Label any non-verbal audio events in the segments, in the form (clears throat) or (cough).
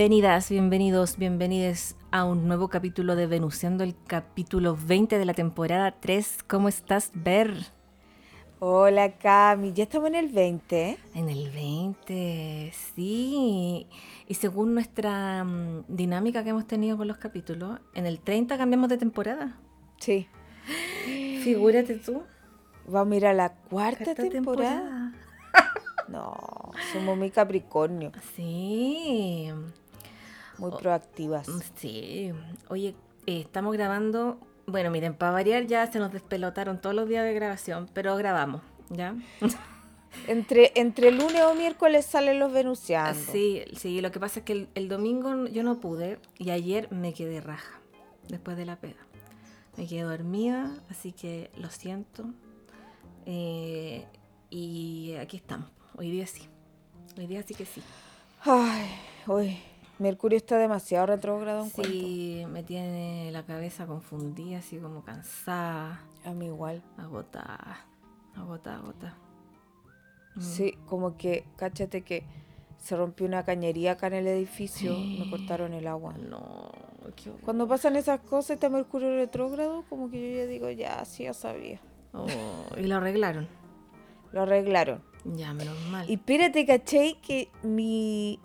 Bienvenidas, bienvenidos, bienvenides a un nuevo capítulo de Venusiando, el capítulo 20 de la temporada 3. ¿Cómo estás, Ver? Hola, Cami. Ya estamos en el 20. En el 20, sí. Y según nuestra mm, dinámica que hemos tenido con los capítulos, en el 30 cambiamos de temporada. Sí. Figúrate tú. Vamos a ir a la cuarta, Cuarta temporada. (laughs) No, somos muy Capricornio, Sí. Muy proactivas. Sí. Oye, eh, estamos grabando. Bueno, miren, para variar ya se nos despelotaron todos los días de grabación, pero grabamos, ¿ya? (laughs) Entre, entre lunes o miércoles salen los venusianos. Sí, sí, lo que pasa es que el, el domingo yo no pude y ayer me quedé raja después de la pega. Me quedé dormida, así que lo siento. Eh, y aquí estamos, hoy día sí. Hoy día sí que sí. Ay, uy, Mercurio está demasiado retrógrado en cuanto. Sí, me tiene la cabeza confundida, así como cansada, A mí igual. agotada, agotada, agotada. Mm. Sí, como que, cáchate que se rompió una cañería acá en el edificio, me Sí. cortaron el agua. No, qué. Cuando pasan esas cosas, está Mercurio retrógrado, como que yo ya digo, ya, sí, ya sabía. Oh, y lo arreglaron. Lo arreglaron. Ya, menos mal. Y espérate, ¿cachai? Que mi,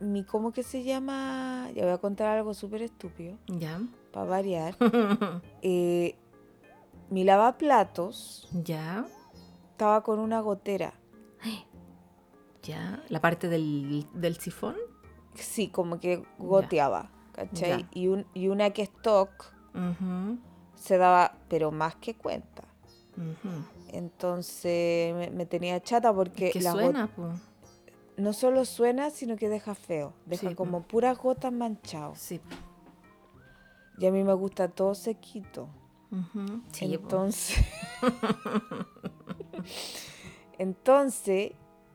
mi, ¿cómo que se llama? Ya voy a contar algo súper estúpido, Ya. para variar. (laughs) Eh, mi lavaplatos ya. estaba con una gotera. Ya, la parte del, del sifón. Sí, como que goteaba, ¿cachai? Ya. Y, un, y una que stock Ujú, se daba, pero más que cuenta. ujú. Entonces me, me tenía chata porque ¿Qué suena? po? No solo suena, sino que deja feo. Deja Sí, como puras gotas manchadas. Sí. Y a mí me gusta todo sequito. ujú, sí, po. Entonces, entonces,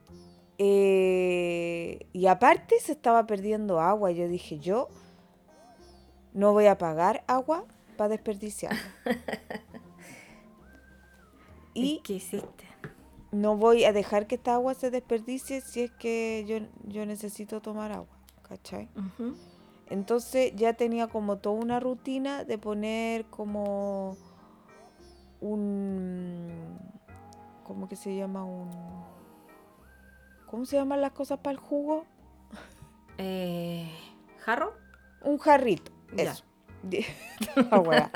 (laughs) eh, y aparte se estaba perdiendo agua. Yo dije, yo no voy a pagar agua para desperdiciarla. (laughs) ¿Y y qué hiciste? No voy a dejar que esta agua se desperdicie si es que yo, yo necesito tomar agua, ¿cachai? Entonces ya tenía como toda una rutina de poner como un... ¿Cómo que se llama? Un... ¿Cómo se llaman las cosas para el jugo? eh, ¿Jarro? Un jarrito. Ya. Eso. (laughs) Wea.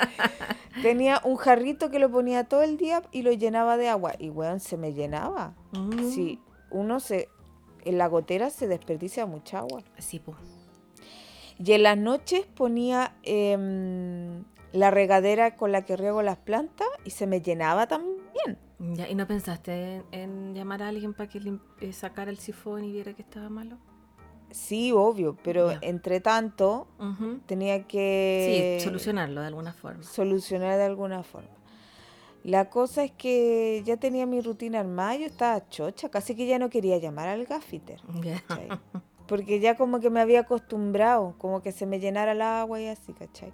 Tenía un jarrito que lo ponía todo el día y lo llenaba de agua. Y weón, se me llenaba. Mm, Sí, uno se... En la gotera se desperdicia mucha agua. Sí, po. Y en las noches ponía em, la regadera con la que riego las plantas y se me llenaba también. Ya, ¿Y no pensaste en, en llamar a alguien para que eh, sacara el sifón y viera que estaba malo? Sí, obvio, pero entre tanto tenía que Sí, solucionarlo de alguna forma. solucionar de alguna forma. La cosa es que ya tenía mi rutina armada, yo estaba chocha, casi que ya no quería llamar al gaffiter. (laughs) Porque ya como que me había acostumbrado, como que se me llenara el agua y así, ¿cachai?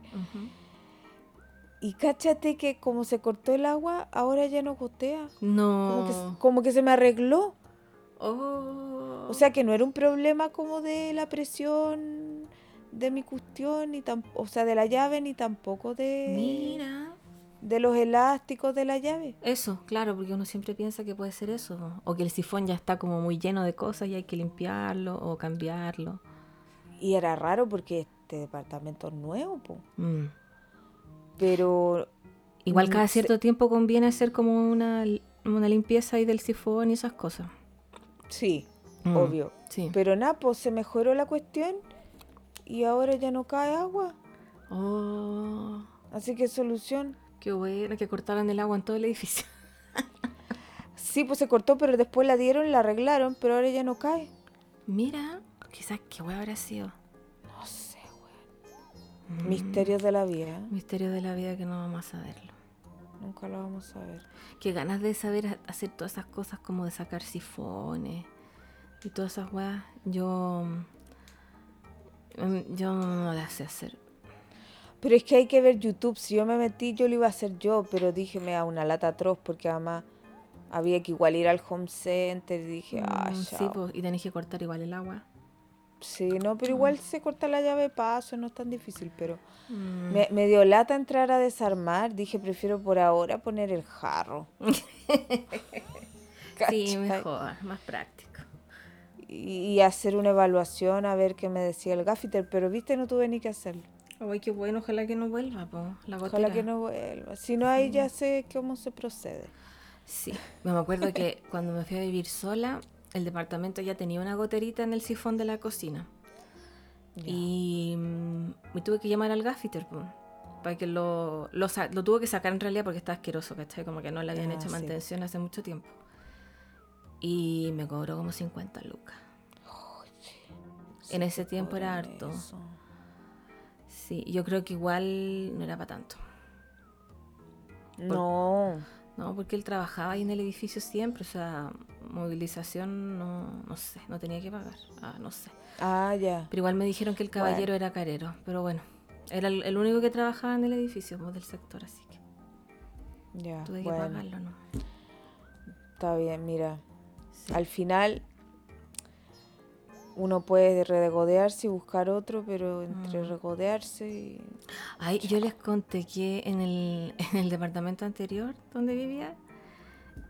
Y cáchate que como se cortó el agua, ahora ya no gotea. No. Como que, se- como que se me arregló. Oh. O sea que no era un problema como de la presión de mi cuestión, ni tam- o sea, de la llave, ni tampoco de, Mira. de los elásticos de la llave. Eso, claro, porque uno siempre piensa que puede ser eso. ¿no? O que el sifón ya está como muy lleno de cosas y hay que limpiarlo o cambiarlo. Y era raro porque este departamento es nuevo, po. Mm. pero Igual cada se- cierto tiempo conviene hacer como una, una limpieza ahí del sifón y esas cosas. Sí, Mm, obvio. Sí. Pero nada, pues se mejoró la cuestión y ahora ya no cae agua. Oh, Así que solución. qué bueno que cortaran el agua en todo el edificio. (laughs) Sí, pues se cortó, pero después la dieron, la arreglaron, pero ahora ya no cae. Mira, quizás qué hueá habrá sido. No sé, weón. Misterios de la vida. Misterio de la vida que no vamos a saberlo. Nunca lo vamos a ver. Qué ganas de saber ha- hacer todas esas cosas como de sacar sifones y todas esas weas. Yo. mm, Yo no las sé hacer. Pero es que hay que ver YouTube. Si yo me metí, yo lo iba a hacer yo, pero dije, me da una lata atroz porque además había que igual ir al home center. Y dije, ah, Mm, sí, pues, y tenés que cortar igual el agua. Sí, no, pero igual se corta la llave de paso, no es tan difícil, pero Mm. me, me dio lata entrar a desarmar. Dije, prefiero por ahora poner el jarro. (laughs) Sí, (laughs) mejor, más práctico. Y, y hacer una evaluación a ver qué me decía el gaffiter, pero viste, no tuve ni que hacerlo. Ay, qué bueno, ojalá que no vuelva, po, la gotera. Ojalá que no vuelva. Si no, ahí ya sé cómo se procede. Sí, me acuerdo que cuando me fui a vivir sola, el departamento ya tenía una goterita en el sifón de la cocina. Y mm, me tuve que llamar al gaffiter, para que lo, lo, lo tuvo que sacar en realidad porque estaba asqueroso, ¿cachai? Como que no le habían Ah, hecho sí. mantención hace mucho tiempo. Y me cobró como 50 lucas. En ese tiempo era harto. eso. Sí, yo creo que igual no era para tanto. No. No, porque él trabajaba ahí en el edificio siempre, o sea, movilización no, no sé, no tenía que pagar, ah, no sé. Ah, ya. Pero igual me dijeron que el caballero era carero, pero bueno, era el, el único que trabajaba en el edificio pues, del sector, así que Ya. tuve que Bueno, pagarlo, ¿no? está bien, mira. Sí. Al final uno puede regodearse y buscar otro, pero entre Mm. regodearse y... Ay, yo les conté que en el, (laughs) en el departamento anterior donde vivía,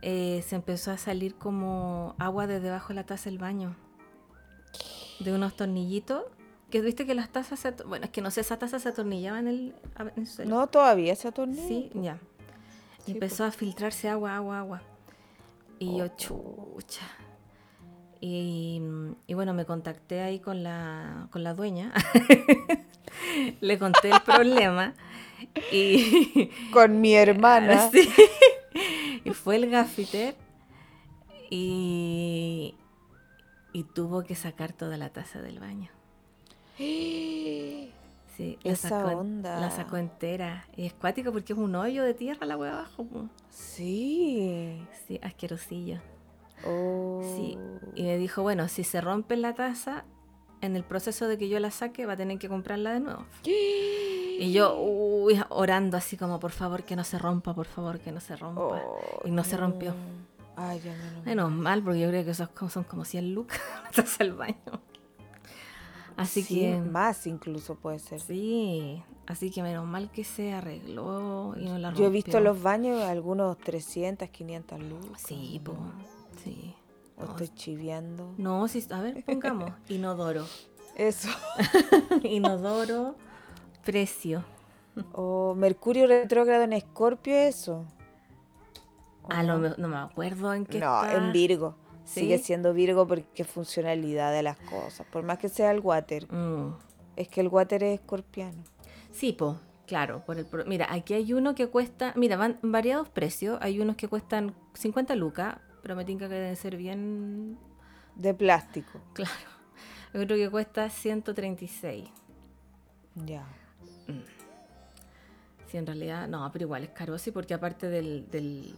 eh, se empezó a salir como agua de debajo de la taza del baño. De unos tornillitos. Que viste que las tazas se... Bueno, es que no sé, esa taza se atornillaba en el, en el suelo. No, todavía se atornilla. Sí, ya. Sí, empezó a filtrarse agua, agua, agua. Y yo, Oh. chucha. Y, y bueno, me contacté ahí con la, con la dueña. (laughs) Le conté el problema. Y, (laughs) Con mi hermana. (laughs) Sí. y fue el gaffiter. Y, y tuvo que sacar toda la taza del baño. (gasps) Sí, la Esa sacó, en- onda. la sacó entera. Y es cuático porque es un hoyo de tierra la hueá abajo. Sí. Sí, asquerosillo. Oh. Sí. Y me dijo, bueno, si se rompe la taza, en el proceso de que yo la saque, va a tener que comprarla de nuevo. (gasps) Y yo, uy, orando así como, por favor, que no se rompa, por favor, que no se rompa. Oh, y no se rompió. Ay, ya menos mal. Menos mal, porque yo creo que esos son como 100 lucas (laughs) taza del baño. Así Sí, que... más incluso puede ser. Sí, así que menos mal que se arregló y no la rompió. Yo he visto los baños, algunos 300, 500 lucas. Sí, po, sí. O No, estoy chiviando. No, sí, a ver, pongamos. (laughs) Inodoro. Eso. (laughs) Inodoro, precio. O Mercurio retrógrado en Escorpio, eso. ¿O Ah, no, no? me- acuerdo en qué No, está. en Virgo. ¿Sí? Sigue siendo Virgo porque es funcionalidad de las cosas. Por más que sea el water. Mm. Es que el water es escorpiano. Sí, po, claro. Por el, mira, aquí hay uno que cuesta, mira, van variados precios. Hay unos que cuestan 50 lucas, pero me tinca que deben ser bien De plástico. claro. Hay otro que cuesta 136. Ya. Sí, en realidad, no, pero igual es caro, sí, porque aparte del, del,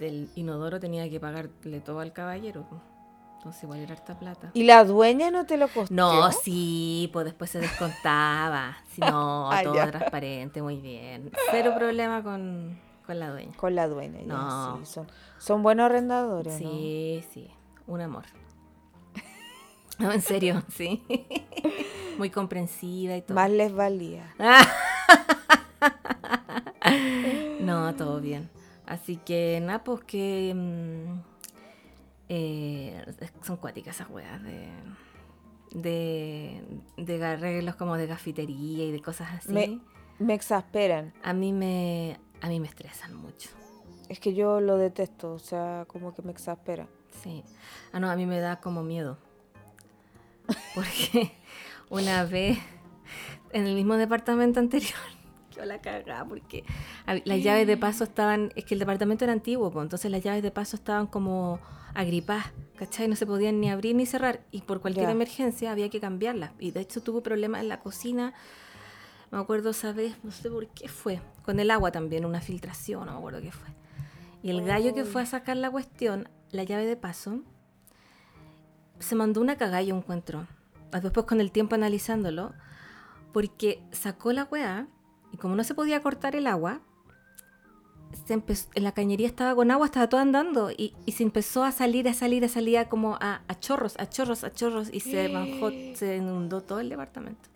del inodoro tenía que pagarle todo al caballero. Entonces igual era harta plata. ¿Y la dueña no te lo costó? No, sí, pues después se descontaba. Sí, (laughs) no, Ah, todo ya. transparente, muy bien. Cero problema con, con la dueña. Con la dueña, ya, No. sí. Son, son buenos arrendadores, ¿no? Sí, sí, un amor. (laughs) No, en serio, (laughs) sí. Muy comprensiva y todo. Más les valía. (laughs) No, todo bien. Así que nada, pues que mm, eh, son cuáticas esas weas de, de, de arreglos como de gafitería y de cosas así. Me- Me exasperan. A mí me a mí me estresan mucho. Es que yo lo detesto, o sea, como que me exaspera. Sí. Ah, no, a mí me da como miedo. Porque (laughs) una vez en el mismo departamento anterior, (laughs) quedó la cagada porque las llaves de paso estaban, es que el departamento era antiguo, pues, entonces las llaves de paso estaban como agripadas, ¿cachai? No se podían ni abrir ni cerrar y por cualquier Ya. emergencia había que cambiarlas. Y de hecho tuve problemas en la cocina, me acuerdo esa vez, no sé por qué fue, con el agua también, una filtración, no me acuerdo qué fue. Y el gallo que fue a sacar la cuestión, la llave de paso, se mandó una cagada, yo encuentro. Después con el tiempo analizándolo, porque sacó la weá y como no se podía cortar el agua, se empezó, en la cañería estaba con agua, estaba todo andando y, y se empezó a salir, a salir, a salir a como a, a chorros, a chorros, a chorros y se manjó, se inundó todo el departamento.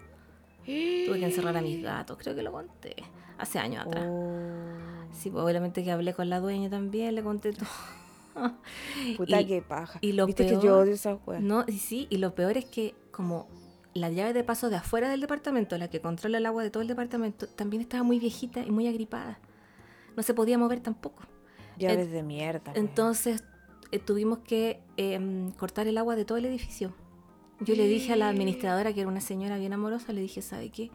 Tuve que encerrar a mis gatos, creo que lo conté hace años atrás. Oh, Sí, pues, obviamente que hablé con la dueña también, le conté todo. (laughs) puta Y- que paja. y lo Viste que yo odio esas weas. No, y sí, y lo peor es que como la llave de paso de afuera del departamento, la que controla el agua de todo el departamento, también estaba muy viejita y muy agripada. No se podía mover tampoco. Llaves de mierda. Entonces eh, tuvimos que em, cortar el agua de todo el edificio. Yo le dije a la administradora, que era una señora bien amorosa, le dije, ¿sabe qué?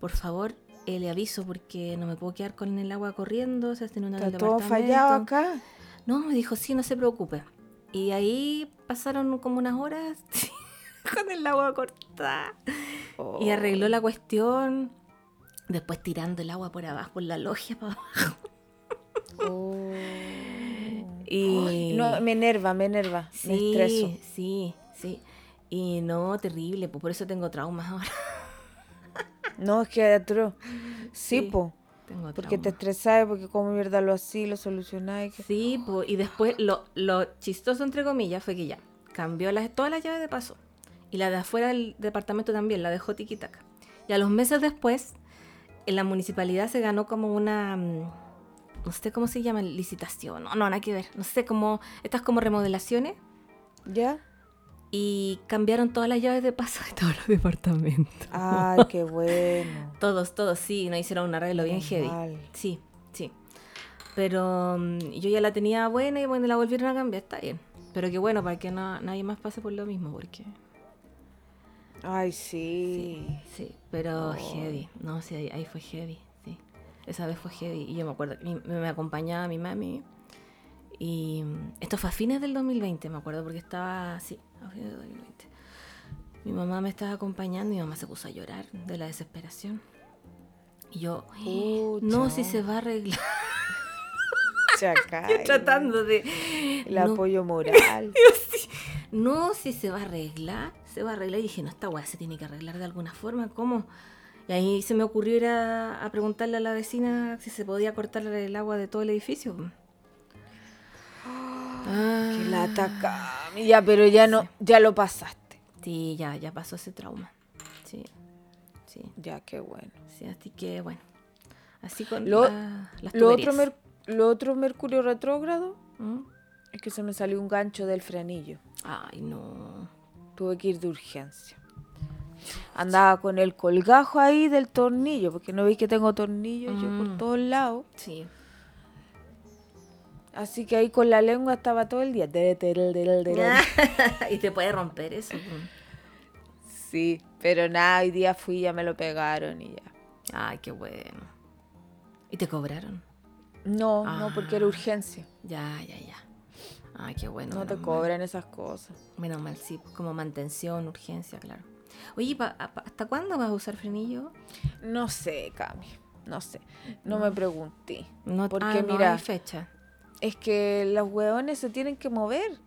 Por favor, eh, le aviso porque no me puedo quedar con el agua corriendo, se en Está todo fallado acá. no, me dijo, sí, no se preocupe. Y ahí pasaron como unas horas (laughs) con el agua cortada. Y Oh. arregló la cuestión. Después tirando el agua por abajo, por la logia para abajo. Oh. (laughs) Y... Ay, no, me enerva, me enerva. Me sí, estreso. sí, sí. Y no, terrible, pues por eso tengo traumas (laughs) ahora. No, es que. Sí, Sí, po. Tengo Porque te estresás, porque como mierda lo así, lo solucionáis. que- Sí, pues, y después lo, lo chistoso, entre comillas, fue que ya cambió las, todas las llaves de paso. Y la de afuera del departamento también, la dejó tiquitaca. Y a los meses después, en la municipalidad se ganó como una, mm, no sé cómo se llama, licitación. No, no, nada que ver. No sé, como, estas como remodelaciones. ¿Ya? Y cambiaron todas las llaves de paso de todos los departamentos. Ay, qué (laughs) bueno. Todos, todos, sí, nos hicieron un arreglo bien heavy. Sí, sí. Pero mm, yo ya la tenía buena y bueno, la volvieron a cambiar, está bien. Pero que bueno, para que no, nadie más pase por lo mismo, porque... Ay, sí. Sí, pero Oh. heavy. No, sí, ahí, ahí fue heavy, sí. Esa vez fue heavy. Y yo me acuerdo, me, me acompañaba mi mami. Y mm, esto fue a fines del 2020, me acuerdo, porque estaba, sí, a fines del 2020. Mi mamá me estaba acompañando y mi mamá se puso a llorar de la desesperación. Y yo, no, si se va a arreglar. (laughs) Chaca. (laughs) tratando de... El no, apoyo moral. (laughs) no, si se va a arreglar, se va a arreglar. Y dije, no, esta weá se tiene que arreglar de alguna forma, ¿cómo? Y ahí se me ocurrió ir a, a preguntarle a la vecina si se podía cortar el agua de todo el edificio. Ah, Que la atacamos. Ya, pero ya no, ya lo pasaste. Sí, ya, ya pasó ese trauma. Sí, sí, Ya, qué bueno. sí, así que bueno. Así con Lo- la- las Lo otro, mer- lo otro Mercurio retrógrado ¿Mm? es que se me salió un gancho del frenillo. Ay, no. Tuve que ir de urgencia. Andaba con el colgajo ahí del tornillo, porque no veis que tengo tornillos yo por Mm. todos lados. Sí. Así que ahí con la lengua estaba todo el día. (laughs) Y te puede romper eso. Sí, pero nada, hoy día fui ya me lo pegaron y ya. Ay, qué bueno. ¿Y te cobraron? No, no, porque era Ah. urgencia. Ya, ya, ya. Ay, qué bueno. No te mal. cobran esas cosas. Menos mal, sí. Como mantención, urgencia, claro. Oye, pa- pa- ¿hasta cuándo vas a usar frenillo? No sé, Cami. No sé. No me pregunté. No, Porque ah, no mira, hay fecha. Es que los hueones se tienen que mover.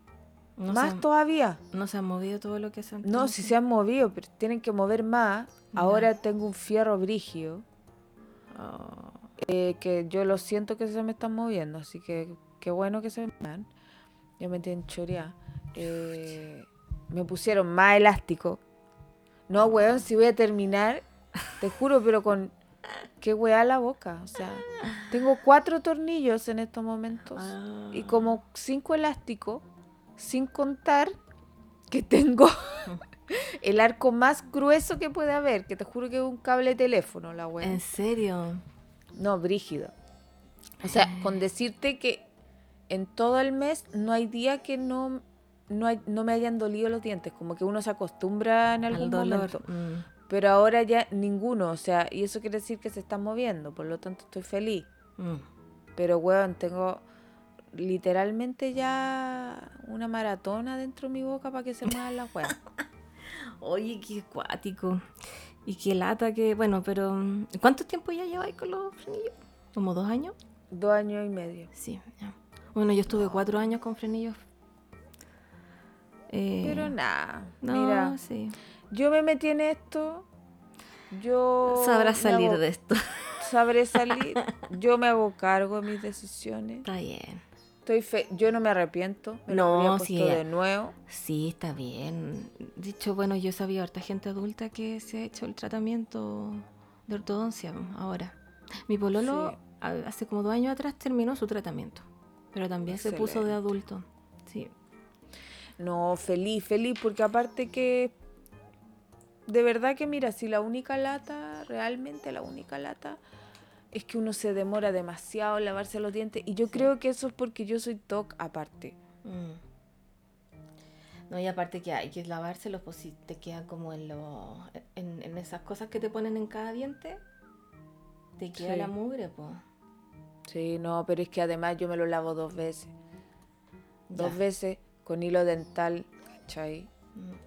No más han- todavía. no se han movido todo lo que se han No, si se han movido, pero tienen que mover más. Ahora tengo un fierro brigio. Oh, eh, que yo lo siento que se me están moviendo, así que qué bueno que se me muevan. Ya me tienen choreada. Eh, me pusieron más elástico. No, weón, si voy a terminar, te juro, pero con qué weá la boca. O sea, tengo cuatro tornillos en estos momentos y Ah. como cinco elásticos, sin contar que tengo (laughs) el arco más grueso que puede haber, que te juro que es un cable de teléfono, la weá. ¿En serio? No, brígido. O sea, con decirte que en todo el mes no hay día que no, no, hay- no me hayan dolido los dientes. Como que uno se acostumbra en algún Al dolor. momento. mm. Pero ahora ya ninguno, o sea, y eso quiere decir que se están moviendo, por lo tanto estoy feliz. Mm. Pero, weón, tengo literalmente ya una maratona dentro de mi boca para que se muevan las weas. (laughs) Oye, qué acuático. Y qué lata que, bueno, pero ¿cuánto tiempo ya lleváis con los frenillos? ¿Como dos años? Dos años y medio. Sí, ya. Bueno, yo estuve cuatro años con frenillos. Eh, Pero nada, no, mira, sí. Yo me metí en esto, yo... Sabrás salir hago- de esto. Sabré (laughs) salir, yo me hago cargo de mis decisiones. Está bien. Estoy fe yo no me arrepiento, me No, lo sí, de nuevo. Sí, está bien. Dicho, bueno, yo sabía harta gente adulta que se ha hecho el tratamiento de ortodoncia ahora. Mi pololo Sí. hace como dos años atrás terminó su tratamiento, pero también se puso de adulto. Sí. No, feliz, feliz, porque aparte que de verdad que mira, si la única lata, realmente la única lata, es que uno se demora demasiado en lavarse los dientes. Y yo Sí. creo que eso es porque yo soy TOC aparte. Mm. No, y aparte que hay que lavárselos, pues si te quedan como en, los en, en esas cosas que te ponen en cada diente, te queda Sí. la mugre, pues. Sí, no, pero es que además yo me lo lavo dos veces. Dos veces con hilo dental, ¿cachai? Mm.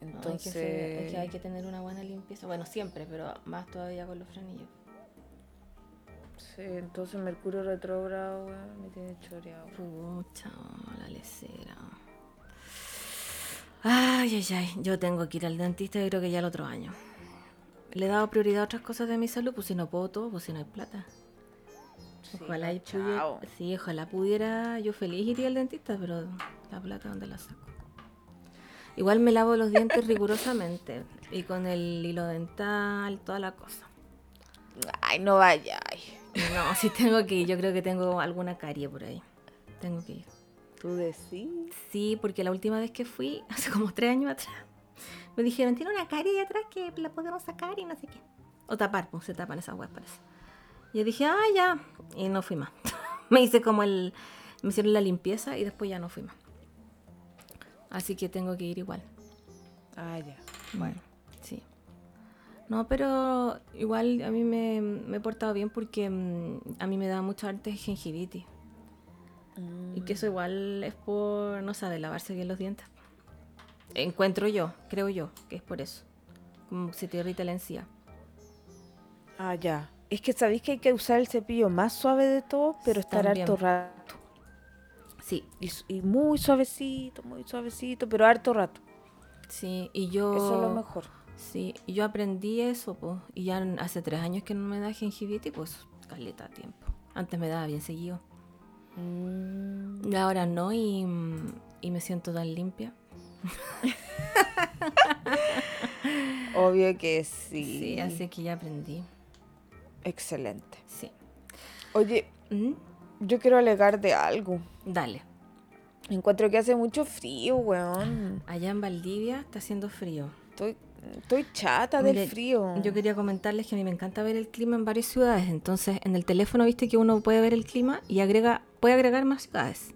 No, Entonces, hay que ser- es que hay que tener una buena limpieza. Bueno, siempre, pero más todavía con los frenillos. sí, entonces Mercurio retrógrado, weón, me tiene choreado. Pucha, la lecera. Ay, ay, ay. Yo tengo que ir al dentista y creo que ya el otro año. Le he dado prioridad a otras cosas de mi salud, pues si no puedo todo, pues si no hay plata. Ojalá, y pudiera, sí, ojalá pudiera, yo feliz iría al dentista, pero la plata ¿dónde la saco? Igual me lavo los dientes rigurosamente y con el hilo dental, toda la cosa. Ay, no vaya. ay. No, si tengo que ir, yo creo que tengo alguna carie por ahí. Tengo que ir. Tú decís. Sí, porque la última vez que fui, (laughs) hace como tres años atrás, me dijeron, tiene una carie ahí atrás que la podemos sacar y no sé qué. O tapar, pues se tapan esas weas, parece. Y yo dije, ah, ya. Y no fui más. (laughs) me hice como el... Me hicieron la limpieza y después ya no fui más. Así que tengo que ir igual. Ah, ya. Bueno, sí. No, pero igual a mí me, me he portado bien porque mm, a mí me da mucho arte gingivitis. Y que eso igual es por no saber lavarse bien los dientes. Encuentro yo, creo yo, que es por eso. Como se te irrita la encía. Ah, ya. Es que sabéis que hay que usar el cepillo más suave de todo, pero estar También. harto rato. Sí, Y, muy suavecito, muy suavecito, pero harto rato. sí, y yo... Eso es lo mejor. Sí, y yo aprendí eso, pues. Y ya hace tres años que no me da gingivitis, pues caleta tiempo. Antes me daba bien seguido. Mm, Y ahora no, y, y me siento tan limpia. (laughs) Obvio que sí. Sí, así que ya aprendí. Excelente. Sí. Oye, ¿Mm? Yo quiero alegar de algo. Dale. Encuentro que hace mucho frío, weón. Allá en Valdivia está haciendo frío. Estoy, estoy chata del frío. Yo quería comentarles que a mí me encanta ver el clima en varias ciudades. Entonces, en el teléfono viste que uno puede ver el clima y agrega, puede agregar más ciudades.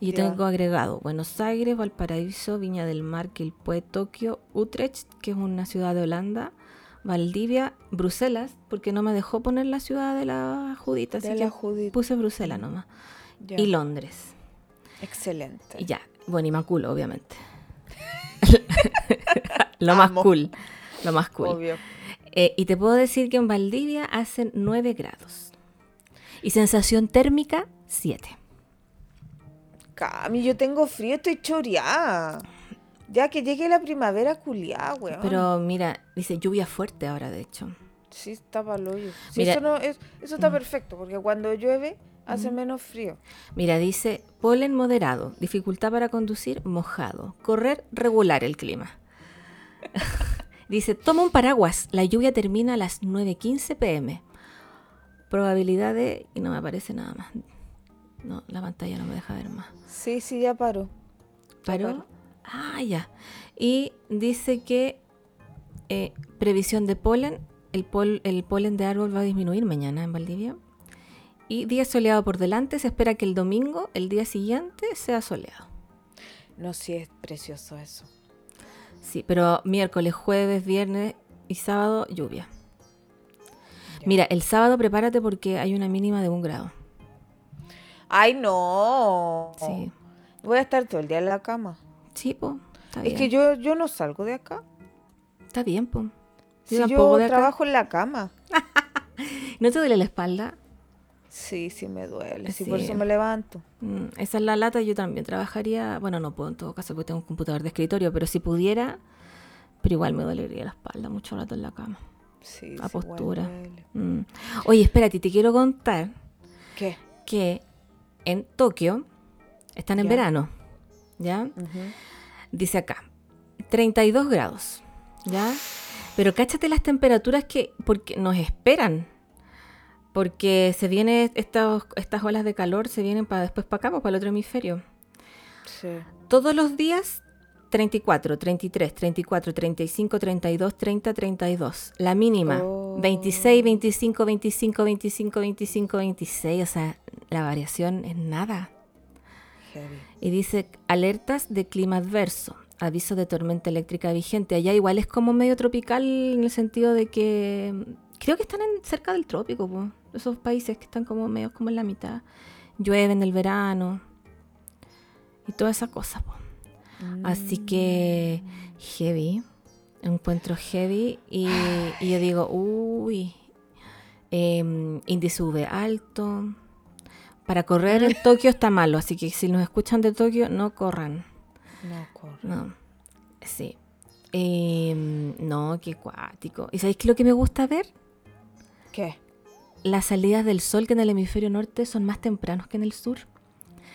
Y yo tengo agregado Buenos Aires, Valparaíso, Viña del Mar, Quilpué, Tokio, Utrecht, que es una ciudad de Holanda, Valdivia, Bruselas, porque no me dejó poner la ciudad de la Judita, así De que la Judith. puse Bruselas nomás. Ya. Y Londres. Excelente. Y ya. Bueno, y más cool, obviamente. (laughs) Lo más cool. Lo más cool. Obvio. Eh, y te puedo decir que en Valdivia hacen 9 grados. Y sensación térmica, 7. Cami, yo tengo frío, estoy choreada. Ya que llegue la primavera culiada, weón. Pero mira, dice lluvia fuerte ahora, de hecho. Sí, está pa'l hoyo. Sí, Mira- eso, no, es, eso está perfecto, porque cuando llueve hace menos frío. Mira, dice polen moderado, dificultad para conducir, mojado. Correr, regular el clima. (laughs) dice, toma un paraguas, la lluvia termina a las 9.15 pm. Probabilidad de... Y no me aparece nada más. No, la pantalla no me deja ver más. Sí, sí, ya paró. ¿Paró? Ah, ya. Y dice que eh, previsión de polen, el, pol- el polen de árbol va a disminuir mañana en Valdivia. Y día soleado por delante, se espera que el domingo, el día siguiente, sea soleado. No, sí, es precioso eso. Sí, pero miércoles, jueves, viernes y sábado, lluvia. Mira, el sábado prepárate porque hay una mínima de un grado. Ay, no. Sí. Voy a estar todo el día en la cama. Sí, po. Está Es bien. que yo, yo no salgo de acá. Está bien, po. Si Yo yo, tampoco de acá. trabajo en la cama. (laughs) ¿No te duele la espalda? Sí, sí me duele. Sí, Sí. por eso me levanto. Mm, esa es la lata. Yo también trabajaría. Bueno, no puedo en todo caso porque tengo un computador de escritorio, pero si pudiera. Pero igual me dolería la espalda mucho rato en la cama. Sí, La sí, postura. Mm. Oye, espérate, te quiero contar ¿Qué? que en Tokio están en Ya. verano. ¿Ya? Ujú. Dice acá, 32 grados, ¿ya? Pero cáchate las temperaturas que porque nos esperan. Porque se vienen estas, estas olas de calor, se vienen para después para acá, pues, para el otro hemisferio. Sí. Todos los días 34, 33, 34, 35, 32, 30, 32. La mínima Oh. 26, 25, 25, 25, 25, 26. O sea, la variación es nada. Heavy. Y dice alertas de clima adverso, aviso de tormenta eléctrica vigente. Allá igual es como medio tropical en el sentido de que mm, creo que están en, cerca del trópico, po. esos países que están como medio como en la mitad. Llueve en el verano y toda esa cosa. po. Así que heavy, encuentro heavy y, y yo digo, uy, em, índice UV alto. Para correr en Tokio está malo, así que si nos escuchan de Tokio, no corran. No, corre. No, sí. Em, no, qué cuático. ¿Y sabéis qué es lo que me gusta ver? ¿Qué? Las salidas del sol que en el hemisferio norte son más tempranos que en el sur.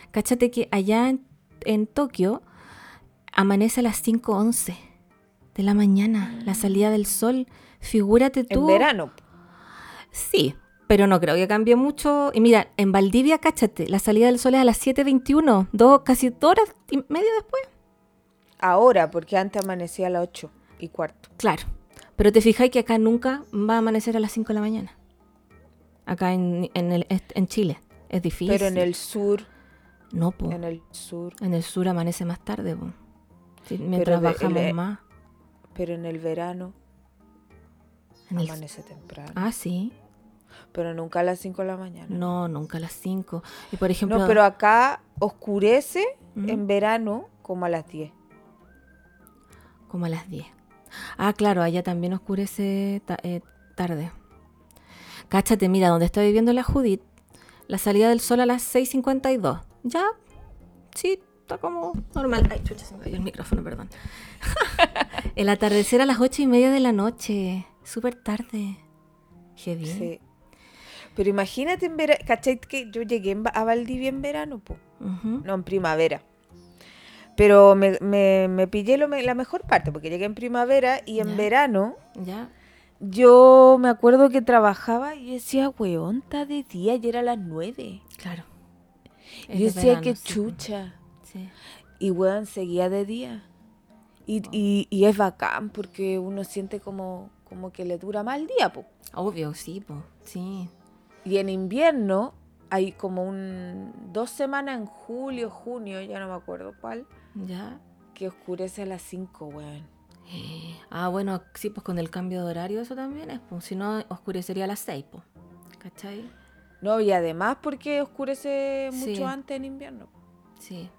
Cáchate que allá en, en Tokio amanece a las 5.11 de la mañana, la salida del sol. Figúrate tú. En verano. Sí, pero no creo que cambie mucho. Y mira, en Valdivia, cáchate, la salida del sol es a las 7.21, dos, casi dos horas y media después. Ahora, porque antes amanecía a las 8 y cuarto. Claro, pero te fijáis que acá nunca va a amanecer a las 5 de la mañana. Acá en, en, el, en Chile. Es difícil. Pero en el sur, No, po. en el sur, En el sur amanece más tarde, po. Sí, mientras de- bajamos el- más. pero en el verano En el- amanece temprano. Ah, sí. Pero nunca a las 5 de la mañana. No, nunca a las 5. Y por ejemplo. No, pero acá oscurece en verano como a las 10. Como a las 10. Ah, claro, allá también oscurece ta- eh, tarde. Cáchate, mira, donde está viviendo la Judith, la salida del sol a las 6.52. Ya, sí, está como normal. Ay, chucha, se me cayó el micrófono, perdón. (laughs) el atardecer a las 8 y media de la noche. Súper tarde. Heavy. Sí. Pero imagínate en verano, ¿cachai? Que yo llegué a Valdivia en verano, po. No en primavera. Pero me, me, me pillé lo me- la mejor parte, porque llegué en primavera y en verano Ya. yo me acuerdo que trabajaba y decía, weón, está de día y era a las 9. Claro. Es yo de decía, sí. chucha. Sí. Y weón, seguía de día. Y, y, y es bacán porque uno siente como, como que le dura más el día, po. Obvio, sí, po. Sí. Y en invierno hay como un dos semanas en julio, junio, ya no me acuerdo cuál, Ya. que oscurece a las 5, weón. (gasps) Ah, bueno, sí, pues con el cambio de horario eso también es, pues si no oscurecería a las 6, pues. ¿Cachai? No, y además porque oscurece mucho Sí. antes en invierno. Sí.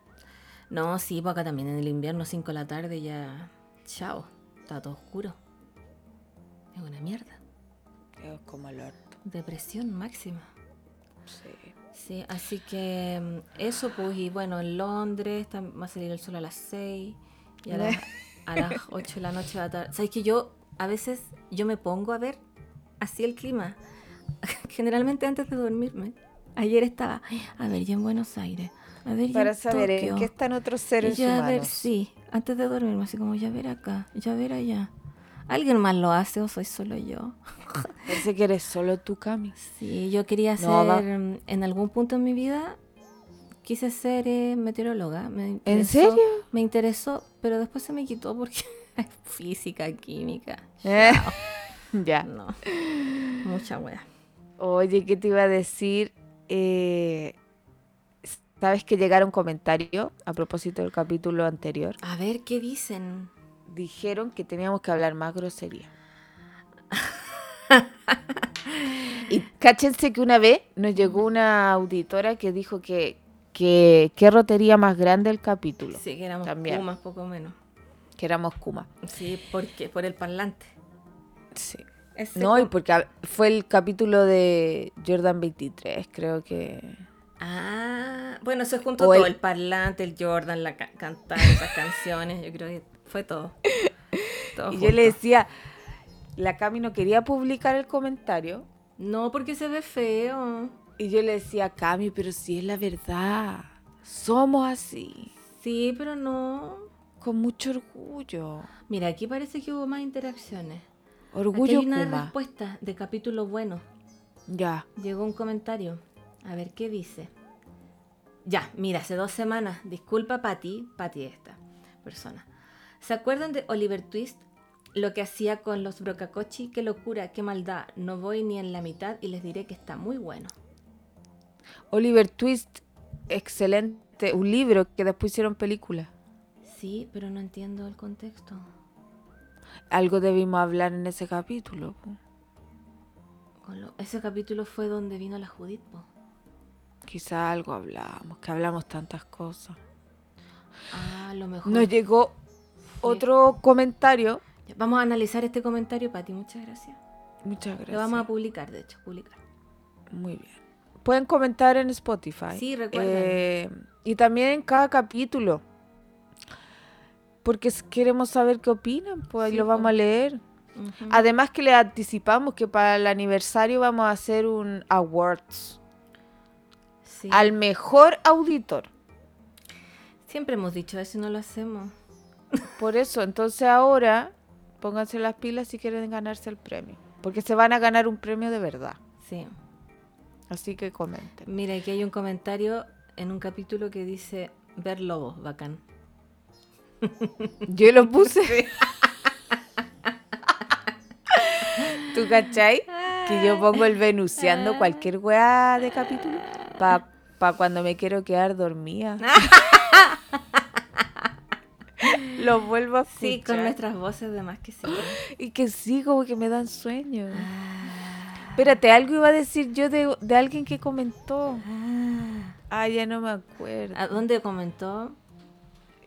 No, sí, pues acá también en el invierno, 5 de la tarde ya. Chao. Está todo oscuro. Es una mierda. Es como el orto. Depresión máxima. Sí. Sí, así que mm, eso, pues, y bueno, en Londres va a salir el sol a las 6 y a, las- (laughs) a las 8 de la noche va a estar. ¿Sabes que yo a veces yo me pongo a ver así el clima? (laughs) Generalmente antes de dormirme. Ayer estaba, a ver, ya en Buenos Aires, a ver, Para en saber en qué están otros Y seres ya a ver, sí, antes de dormirme, así como ya ver acá, ya ver allá. ¿Alguien más lo hace o soy solo yo? (laughs) Parece que eres solo tú, Cami. Sí, yo quería ser, No, mm, en algún punto en mi vida, quise ser eh, meteoróloga. Me ¿En serio? Me interesó, pero después se me quitó porque (laughs) es física, química. Eh, (laughs) ya. No, mucha wea. Oye, ¿qué te iba a decir? Eh, ¿Sabes que llegaron comentarios a propósito del capítulo anterior? A ver, ¿qué dicen? Dijeron que teníamos que hablar más grosería. y cáchense que una vez nos llegó una auditora que dijo que que qué rotería más grande el capítulo. Sí, que éramos También. Pumas, poco menos. Que éramos Kuma. Sí, porque por el parlante. Sí. Ese No, y porque fue el capítulo de Jordan 23, creo que. Ah, bueno, se juntó O todo, el- el parlante, el Jordan, la ca- cantar esas canciones, yo creo que fue todo. (laughs) Todo Y yo le decía, la Cami no quería publicar el comentario. No, porque se ve feo. Y yo le decía, Cami, pero si es la verdad. Somos así. Sí, pero no. Con mucho orgullo. Mira, aquí parece que hubo más interacciones. Aquí Orgullo hay una Kuma. respuesta de capítulo bueno. Ya. Llegó un comentario. A ver qué dice. Ya, mira, hace dos semanas. Disculpa, Patti. Patti, esta persona. ¿Se acuerdan de Oliver Twist? Lo que hacía con los Brocacochi. Qué locura, qué maldad. No voy ni en la mitad y les diré que está muy bueno. Oliver Twist, excelente. Un libro que después hicieron película. Sí, pero no entiendo el contexto. Algo debimos hablar en ese capítulo. Con lo- Ese capítulo fue donde vino la Judith. po. Quizá algo hablamos, que hablamos tantas cosas. Ah, a lo mejor. Nos llegó otro comentario. Vamos a analizar este comentario, Pati. Muchas gracias. Muchas gracias. Lo vamos a publicar, de hecho, publicar. Muy bien. Pueden comentar en Spotify. Sí, recuerden. Eh, y también en cada capítulo. Porque queremos saber qué opinan, pues ahí Sí, lo vamos a leer. Ujú. Además que le anticipamos que para el aniversario vamos a hacer un awards Sí. al mejor auditor. Siempre hemos dicho eso y no lo hacemos. Por eso, entonces ahora pónganse las pilas si quieren ganarse el premio. Porque se van a ganar un premio de verdad. Sí. Así que comenten. Mira, aquí hay un comentario en un capítulo que dice ver lobos, bacán. Yo lo puse. ¿Tú cachai? Que yo pongo el venuseando cualquier weá de capítulo para pa cuando me quiero quedar dormida. (laughs) lo vuelvo a escuchar. Sí, con nuestras voces de más que sí. (gasps) Y que sí, como que me dan sueño. Ah, Espérate, algo iba a decir yo de, de alguien que comentó. ah. Ah, ya no me acuerdo. ¿A dónde comentó?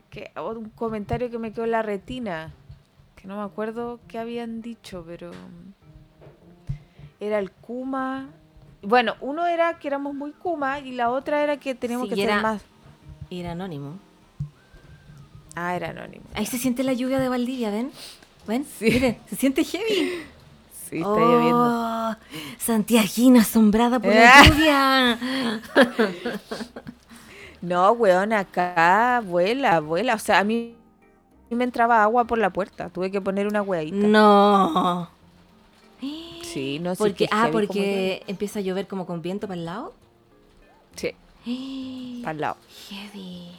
Que, un comentario que me quedó en la retina. Que no me acuerdo qué habían dicho, pero. Era el Kuma. Bueno, uno era que éramos muy Kuma y la otra era que teníamos Sí, que ser más. Era anónimo. Ah, era anónimo. Ahí se siente la lluvia de Valdivia, ¿ven? ¿Ven? Sí. Miren, se siente heavy. (laughs) Sí, está Oh, lloviendo. Santiagina asombrada por la (laughs) lluvia. (laughs) No, weón, acá vuela, vuela. O sea, a mí me entraba agua por la puerta. Tuve que poner una weadita. No. Sí, no sé. Porque, ah, porque empieza a llover como con viento para el lado. Sí, (gasps) para el lado. Heavy.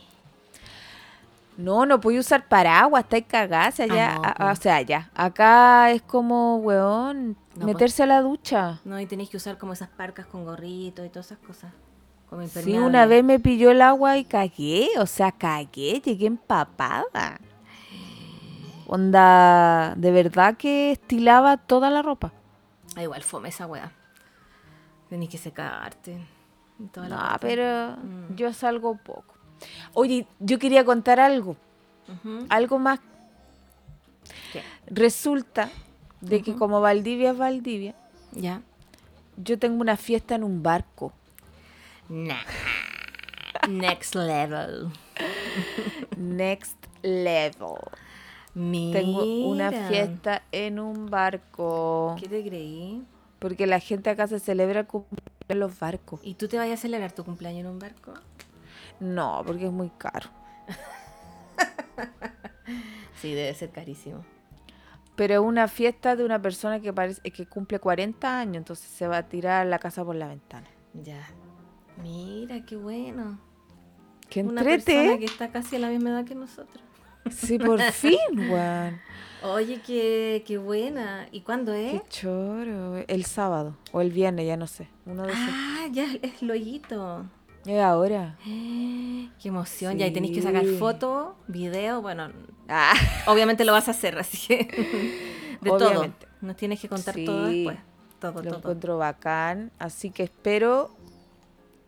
No, no pude usar paraguas, está cagada. Allá, Ah, no, a- pues. o sea, allá. Acá es como, weón, No, meterse a la ducha. No, y tenéis que usar como esas parcas con gorrito y todas esas cosas. Como Sí, una vez me pilló el agua y cagué. O sea, cagué, llegué empapada. Onda, de verdad que estilaba toda la ropa. Ah, igual fome esa weá. Tenéis que secarte. toda No, pero Mm. yo salgo poco. Oye, yo quería contar algo. Algo más. ¿Qué? Resulta de que como Valdivia es Valdivia, Ya. yo tengo una fiesta en un barco. Nah. Next level. Next level. Mira. Tengo una fiesta en un barco. ¿Qué te creí? Porque la gente acá se celebra el cumpleaños en los barcos. ¿Y tú te vas a celebrar tu cumpleaños en un barco? No, porque es muy caro. (laughs) Sí, debe ser carísimo. Pero es una fiesta de una persona que parece que cumple 40 años, entonces se va a tirar la casa por la ventana. Ya. Mira, qué bueno. ¡Qué Una persona que está casi a la misma edad que nosotros. Sí, por (laughs) fin, weón. Oye, qué, qué buena. ¿Y cuándo Qué es? choro. El sábado o el viernes, ya no sé. Uno de esos. Ah, ya es loguito. Es ahora. (gasps) Qué emoción. Ya, y tenéis que sacar Sí. fotos, video. Bueno, Ah, (laughs) Obviamente lo vas a hacer, así que. (laughs) De Obviamente. todo. Nos tienes que contar todo Sí. después. Todo, lo todo. encuentro bacán. Así que espero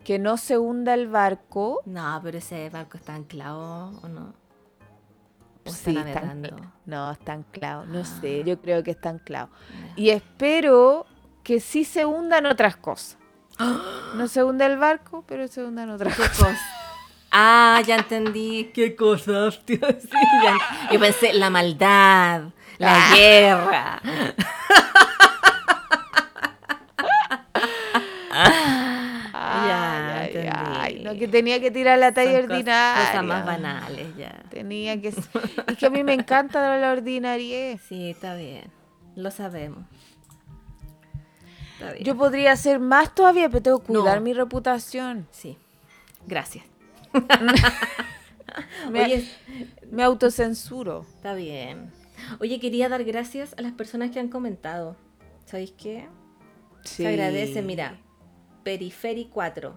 que no se hunda el barco. No, pero ese barco está anclado o no. O Sí, está está navegando. ancla- No, está anclado. No Ah. sé, yo creo que está anclado. Y espero que sí se hundan otras cosas. No se hunde el barco, pero se hundan otras ¿Qué cosas. cosa? Ah, ya entendí. ¿Qué cosas? (laughs) tío? Sí, ya- Yo pensé, la maldad, la Ah. guerra. Ya, ay, ay, no, que tenía que tirar la talla Son ordinaria. Cosas más banales, ya. Tenía que. Es que a mí me encanta la ordinaria. Sí, está bien. Lo sabemos. Yo podría hacer más todavía, pero tengo que cuidar No. mi reputación. Sí. Gracias. (laughs) Me, Oye, me autocensuro. está bien. Oye, quería dar gracias a las personas que han comentado. ¿Sabéis qué? Sí. Se agradece, mira. Periferi 4.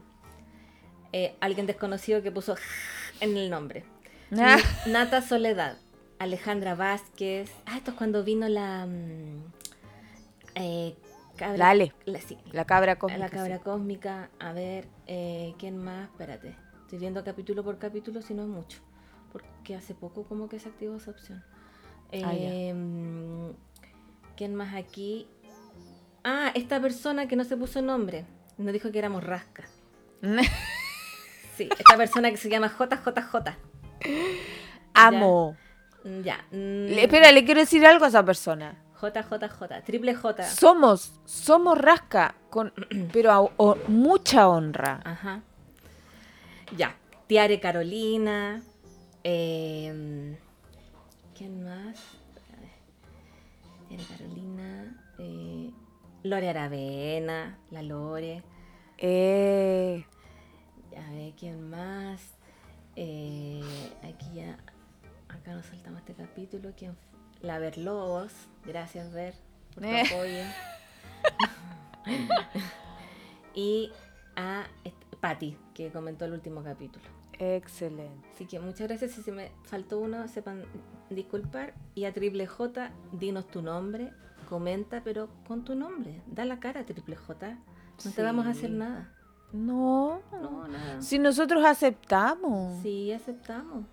Eh, alguien desconocido que puso en el nombre. (laughs) Ah. Nata Soledad. Alejandra Vázquez. Ah, esto es cuando vino la. mm, eh, cabra- La la- sí, La cabra la cósmica. cabra sí. cósmica. A ver, eh, ¿quién más? Espérate. Estoy viendo capítulo por capítulo, si no es mucho. Porque hace poco como que se activó esa opción. Ah, ya. Em, ¿Quién más aquí? Ah, esta persona que no se puso nombre. Nos dijo que éramos rasca. (laughs) Sí, esta persona que se llama JJJ. Amo. Mm, Ya. mm, Le- espera, le quiero decir algo a esa persona. JJJ. Triple J. Somos, somos rasca, con, (clears throat) pero a o- mucha honra. Ajá. Ya. Tiare Carolina. em, ¿Quién más? Tiare Carolina. eh, Lore Aravena. La Lore. Eh, A ver, ¿quién más? Eh, aquí ya. Acá nos saltamos este capítulo. ¿Quién? f- La Verlobos. Gracias, Ver, por tu Eh. apoyo. (laughs) y a Patty, que comentó el último capítulo. excelente. Así que muchas gracias. Si se me faltó uno, sepan disculpar. Y a Triple J, dinos tu nombre. Comenta, pero con tu nombre. Da la cara, Triple J. No te vamos a hacer nada. No, No, nada. si nosotros aceptamos. Sí, aceptamos.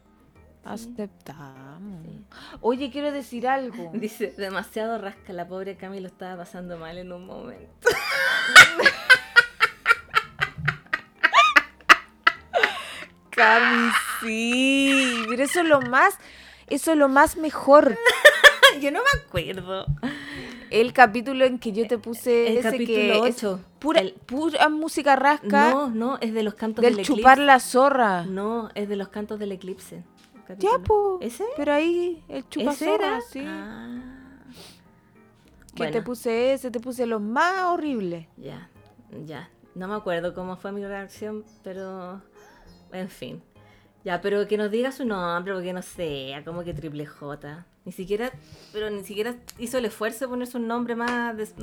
Aceptamos. Sí. Oye, quiero decir algo. (laughs) Dice, demasiado rasca, la pobre Cami lo estaba pasando mal en un momento. (laughs) Cami, sí. Pero eso es lo más, eso es lo más mejor. (laughs) Yo no me acuerdo. El capítulo en que yo te puse El ese capítulo que es ocho. pura, El- pura música rasca No, no, es de los cantos del del chupar eclipse. la zorra. No, es de los cantos del eclipse. Ya, capítulo. po. ¿Ese? Pero ahí el chupa ¿Ese era? zorra, sí. Ah. Que te puse ese, te puse los más horribles. Ya, ya. No me acuerdo cómo fue mi reacción, pero. En fin. Ya, pero que nos diga su nombre, porque no sé, como que triple J. Ni siquiera, pero ni siquiera hizo el esfuerzo de ponerse un nombre más des-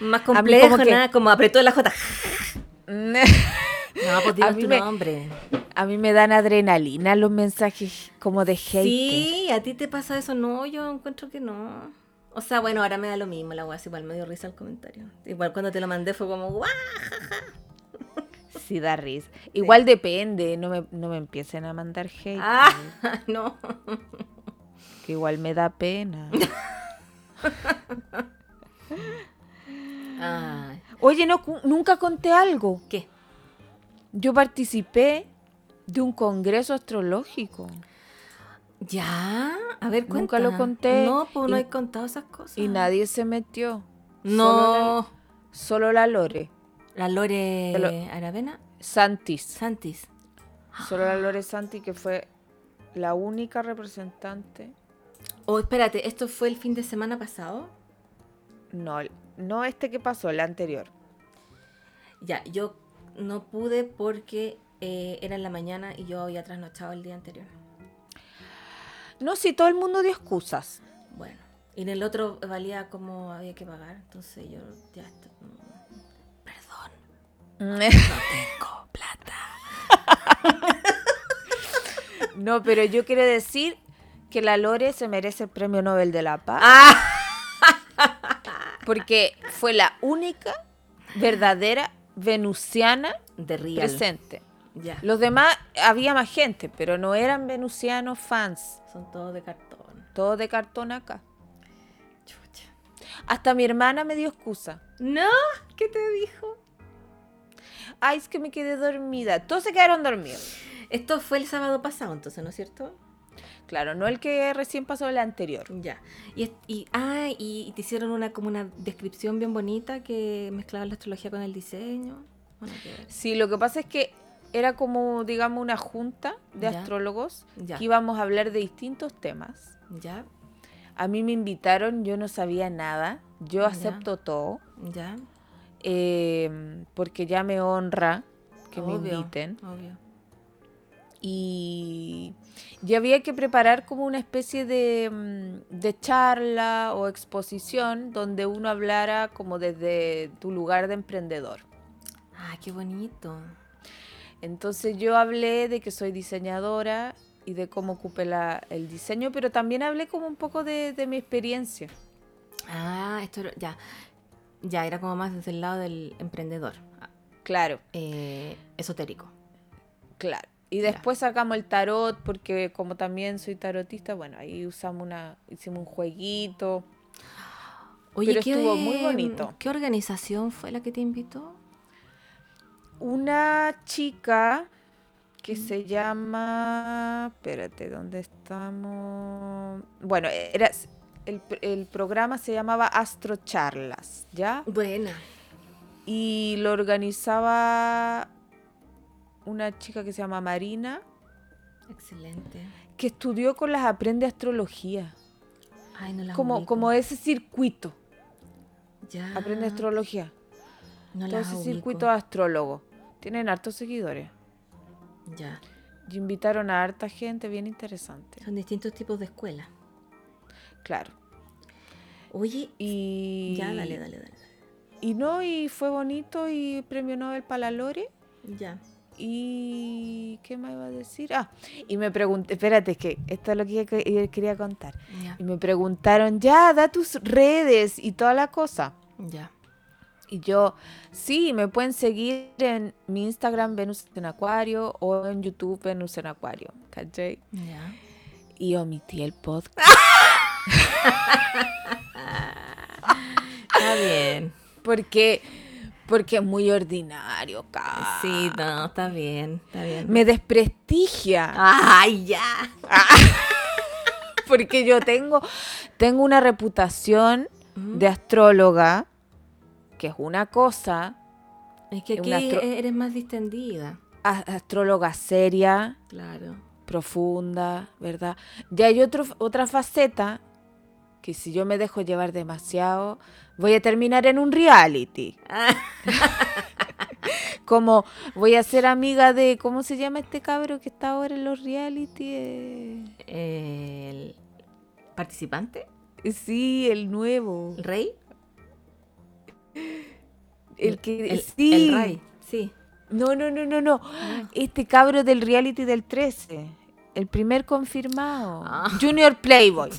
más como complejo, que- como apretó la J. (laughs) (laughs) No, pues A dinos mí tu me- nombre. A mí me dan adrenalina los mensajes como de hate. Sí, a ti te pasa eso, no, yo encuentro que no. O sea, bueno, ahora me da lo mismo la weá, igual me dio risa el comentario. Igual cuando te lo mandé fue como, ¡guau! (laughs) Sí, da risa. Igual depende, no me, no me empiecen a mandar hate. Ah, (laughs) no. Que igual me da pena. (laughs) Ay, Oye, no, nunca conté algo. ¿Qué? Yo participé de un congreso astrológico ¿Ya? A ver, cuenta. Nunca lo conté. No, pues no Y- he contado esas cosas. y nadie se metió. No. Solo la Lore. La Lore Te lo- Aravena. Santis. Santis. Solo la Lore Santi, que fue la única representante. Oh, espérate, ¿esto fue el fin de semana pasado? No, no este que pasó, el anterior. Ya, yo no pude porque eh, era en la mañana y yo había trasnochado el día anterior. No, si todo el mundo dio excusas. Bueno, y en el otro valía como había que pagar, entonces yo ya... mm, Perdón, no (laughs) tengo plata. No, pero yo quiero decir que la Lore se merece el premio Nobel de la Paz. ¡Ah! Porque fue la única verdadera venusiana De real. presente. Ya. Los demás, había más gente, pero no eran venusianos fans. Son todos de cartón. Todo de cartón acá. Chucha. Hasta mi hermana me dio excusa. No, ¿qué te dijo? Ay, es que me quedé dormida. Todos se quedaron dormidos. Esto fue el sábado pasado, entonces, ¿no es cierto? Claro, no el que recién pasó el anterior. Ya. Y, y, ah, y, y te hicieron una como una descripción bien bonita que mezclaba la astrología con el diseño. Bueno, Sí, lo que pasa es que era como, digamos, una junta de Ya. astrólogos Ya. que íbamos a hablar de distintos temas. Ya, A mí me invitaron, yo no sabía nada, yo Ya. acepto todo, ya. eh, porque ya me honra que me inviten. Obvio. Y, y había que preparar como una especie de, mm, de charla o exposición donde uno hablara como desde tu lugar de emprendedor. Ah, qué bonito. Entonces yo hablé de que soy diseñadora y de cómo ocupé la- el diseño, pero también hablé como un poco de, de mi experiencia. Ah, esto ya. Ya, era como más desde el lado del emprendedor. Claro, eh, esotérico. claro. Y después sacamos el tarot, porque como también soy tarotista, bueno, ahí usamos una, hicimos un jueguito. (gasps) Pero estuvo muy bonito. ¿Qué organización fue la que te invitó? Una chica que se llama. Espérate, ¿dónde estamos? Bueno, era. El, el programa se llamaba Astro Charlas, ¿ya? Buena. Y lo organizaba una chica que se llama Marina, Excelente. que estudió con las Aprende Astrología. Ay, no la Como, ubico. como ese circuito, Ya. Aprende Astrología. No Todo las ese ubico. circuito de astrólogos. Tienen hartos seguidores. Ya. Y invitaron a harta gente bien interesante. Son distintos tipos de escuelas. Claro. Oye, Y. ya, dale, dale, dale. Y no, y fue bonito y premio Nobel para la Lore. Ya. Y. ¿Qué me iba a decir? Ah, y me pregunté. Espérate, que esto es lo que que quería contar. Y me preguntaron, ya, da tus redes y toda la cosa. Ya. Y yo, sí, me pueden seguir en mi Instagram Venus en Acuario o en YouTube Venus en Acuario. ¿Cachai? Ya. Y omití el podcast. (laughs) (laughs) Está bien. Porque, porque es muy ordinario, cara. Sí, no, está bien. Está bien. Me desprestigia. ¡Ay, ya! (laughs) Porque yo tengo, tengo una reputación Mm. de astróloga, que es una cosa, Es que aquí astro- eres más distendida. astróloga seria, Claro. profunda, ¿verdad? Y hay otro, otra faceta que si yo me dejo llevar demasiado, voy a terminar en un reality. (laughs) Como voy a ser amiga de, ¿cómo se llama este cabro que está ahora en los reality? Eh, El participante, sí, el nuevo. el rey. El que el, sí. el rey, sí. No, no, no, no, no. Este cabro del reality del 13. El primer confirmado. Ah. Junior Playboy.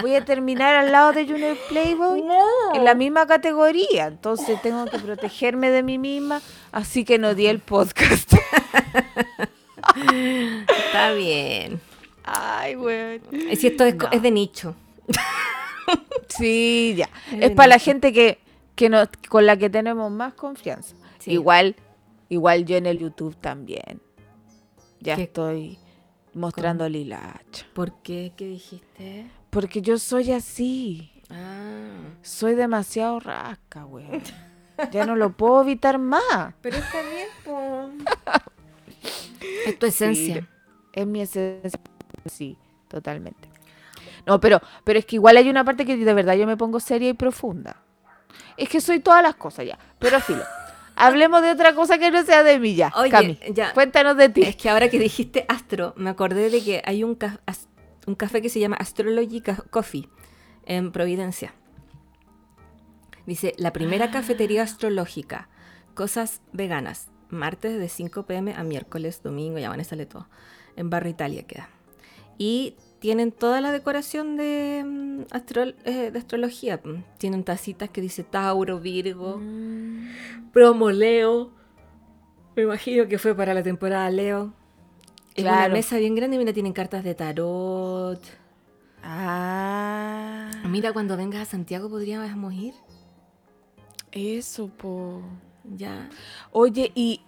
Voy a terminar al lado de Junior Playboy (laughs) en la misma categoría. Entonces tengo que protegerme de mí misma. Así que no di el podcast. (laughs) Está bien. Ay, güey. Si esto es, No. es de nicho. Sí, ya. Es para la gente que, que nos, con la que tenemos más confianza. Sí. Igual, igual yo en el YouTube también. Ya ¿Qué? estoy mostrando la hilacha. ¿Por qué? ¿Qué dijiste? Porque yo soy así. Ah. Soy demasiado rasca, güey. Ya no lo puedo evitar más. (laughs) Pero está bien. (laughs) Es tu esencia. Es mi esencia. Sí, totalmente. No, pero, pero es que igual hay una parte que de verdad yo me pongo seria y profunda. Es que soy todas las cosas ya. Pero filo. Hablemos de otra cosa que no sea de mí ya. Oye, Cami, ya. cuéntanos de ti. Es que ahora que dijiste astro, me acordé de que hay un, ca- un café que se llama Astrology Coffee en Providencia. Dice, la primera cafetería astrológica, cosas veganas, martes de 5 pm a miércoles, domingo, ya van a sale todo. En Barrio Italia queda. Y tienen toda la decoración de, mm, astro- eh, de astrología. Tienen tacitas que dice Tauro, Virgo, Mm. Promo Leo. Me imagino que fue para la temporada Leo. Es una Claro. mesa bien grande, mira, tienen cartas de tarot. Ah. Mira, cuando vengas a Santiago podríamos ir. Eso, po. Ya. Oye, y,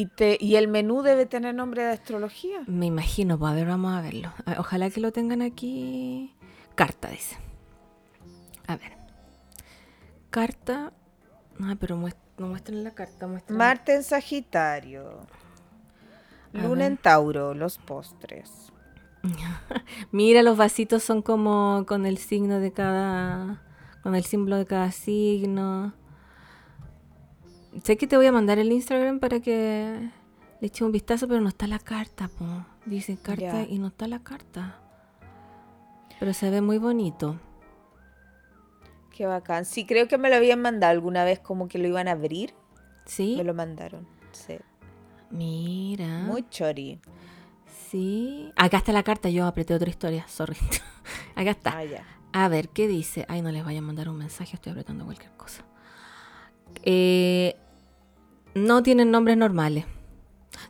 y, te, y el menú debe tener nombre de astrología. Me imagino, pues a ver, vamos a verlo. A ver, Ojalá que lo tengan aquí. Carta, dice. A ver. Carta. Ah, pero muest- no muestran la carta, muestran. Marte en Sagitario. Luna en Tauro, los postres. (laughs) Mira, los vasitos son como con el signo de cada. con el símbolo de cada signo. Sé que te voy a mandar el Instagram para que le eches un vistazo, pero no está la carta, po. Dice carta y no está la carta. Pero se ve muy bonito. Qué bacán. Sí, creo que me lo habían mandado alguna vez como que lo iban a abrir. ¿Sí? Me lo mandaron. Sí. Mira. Muy chori. Sí. Acá está la carta, yo apreté otra historia, sorry. (laughs) Acá está. Ah, ya. A ver, ¿qué dice? Ay, no les vaya a mandar un mensaje, estoy apretando cualquier cosa. Eh, no tienen nombres normales.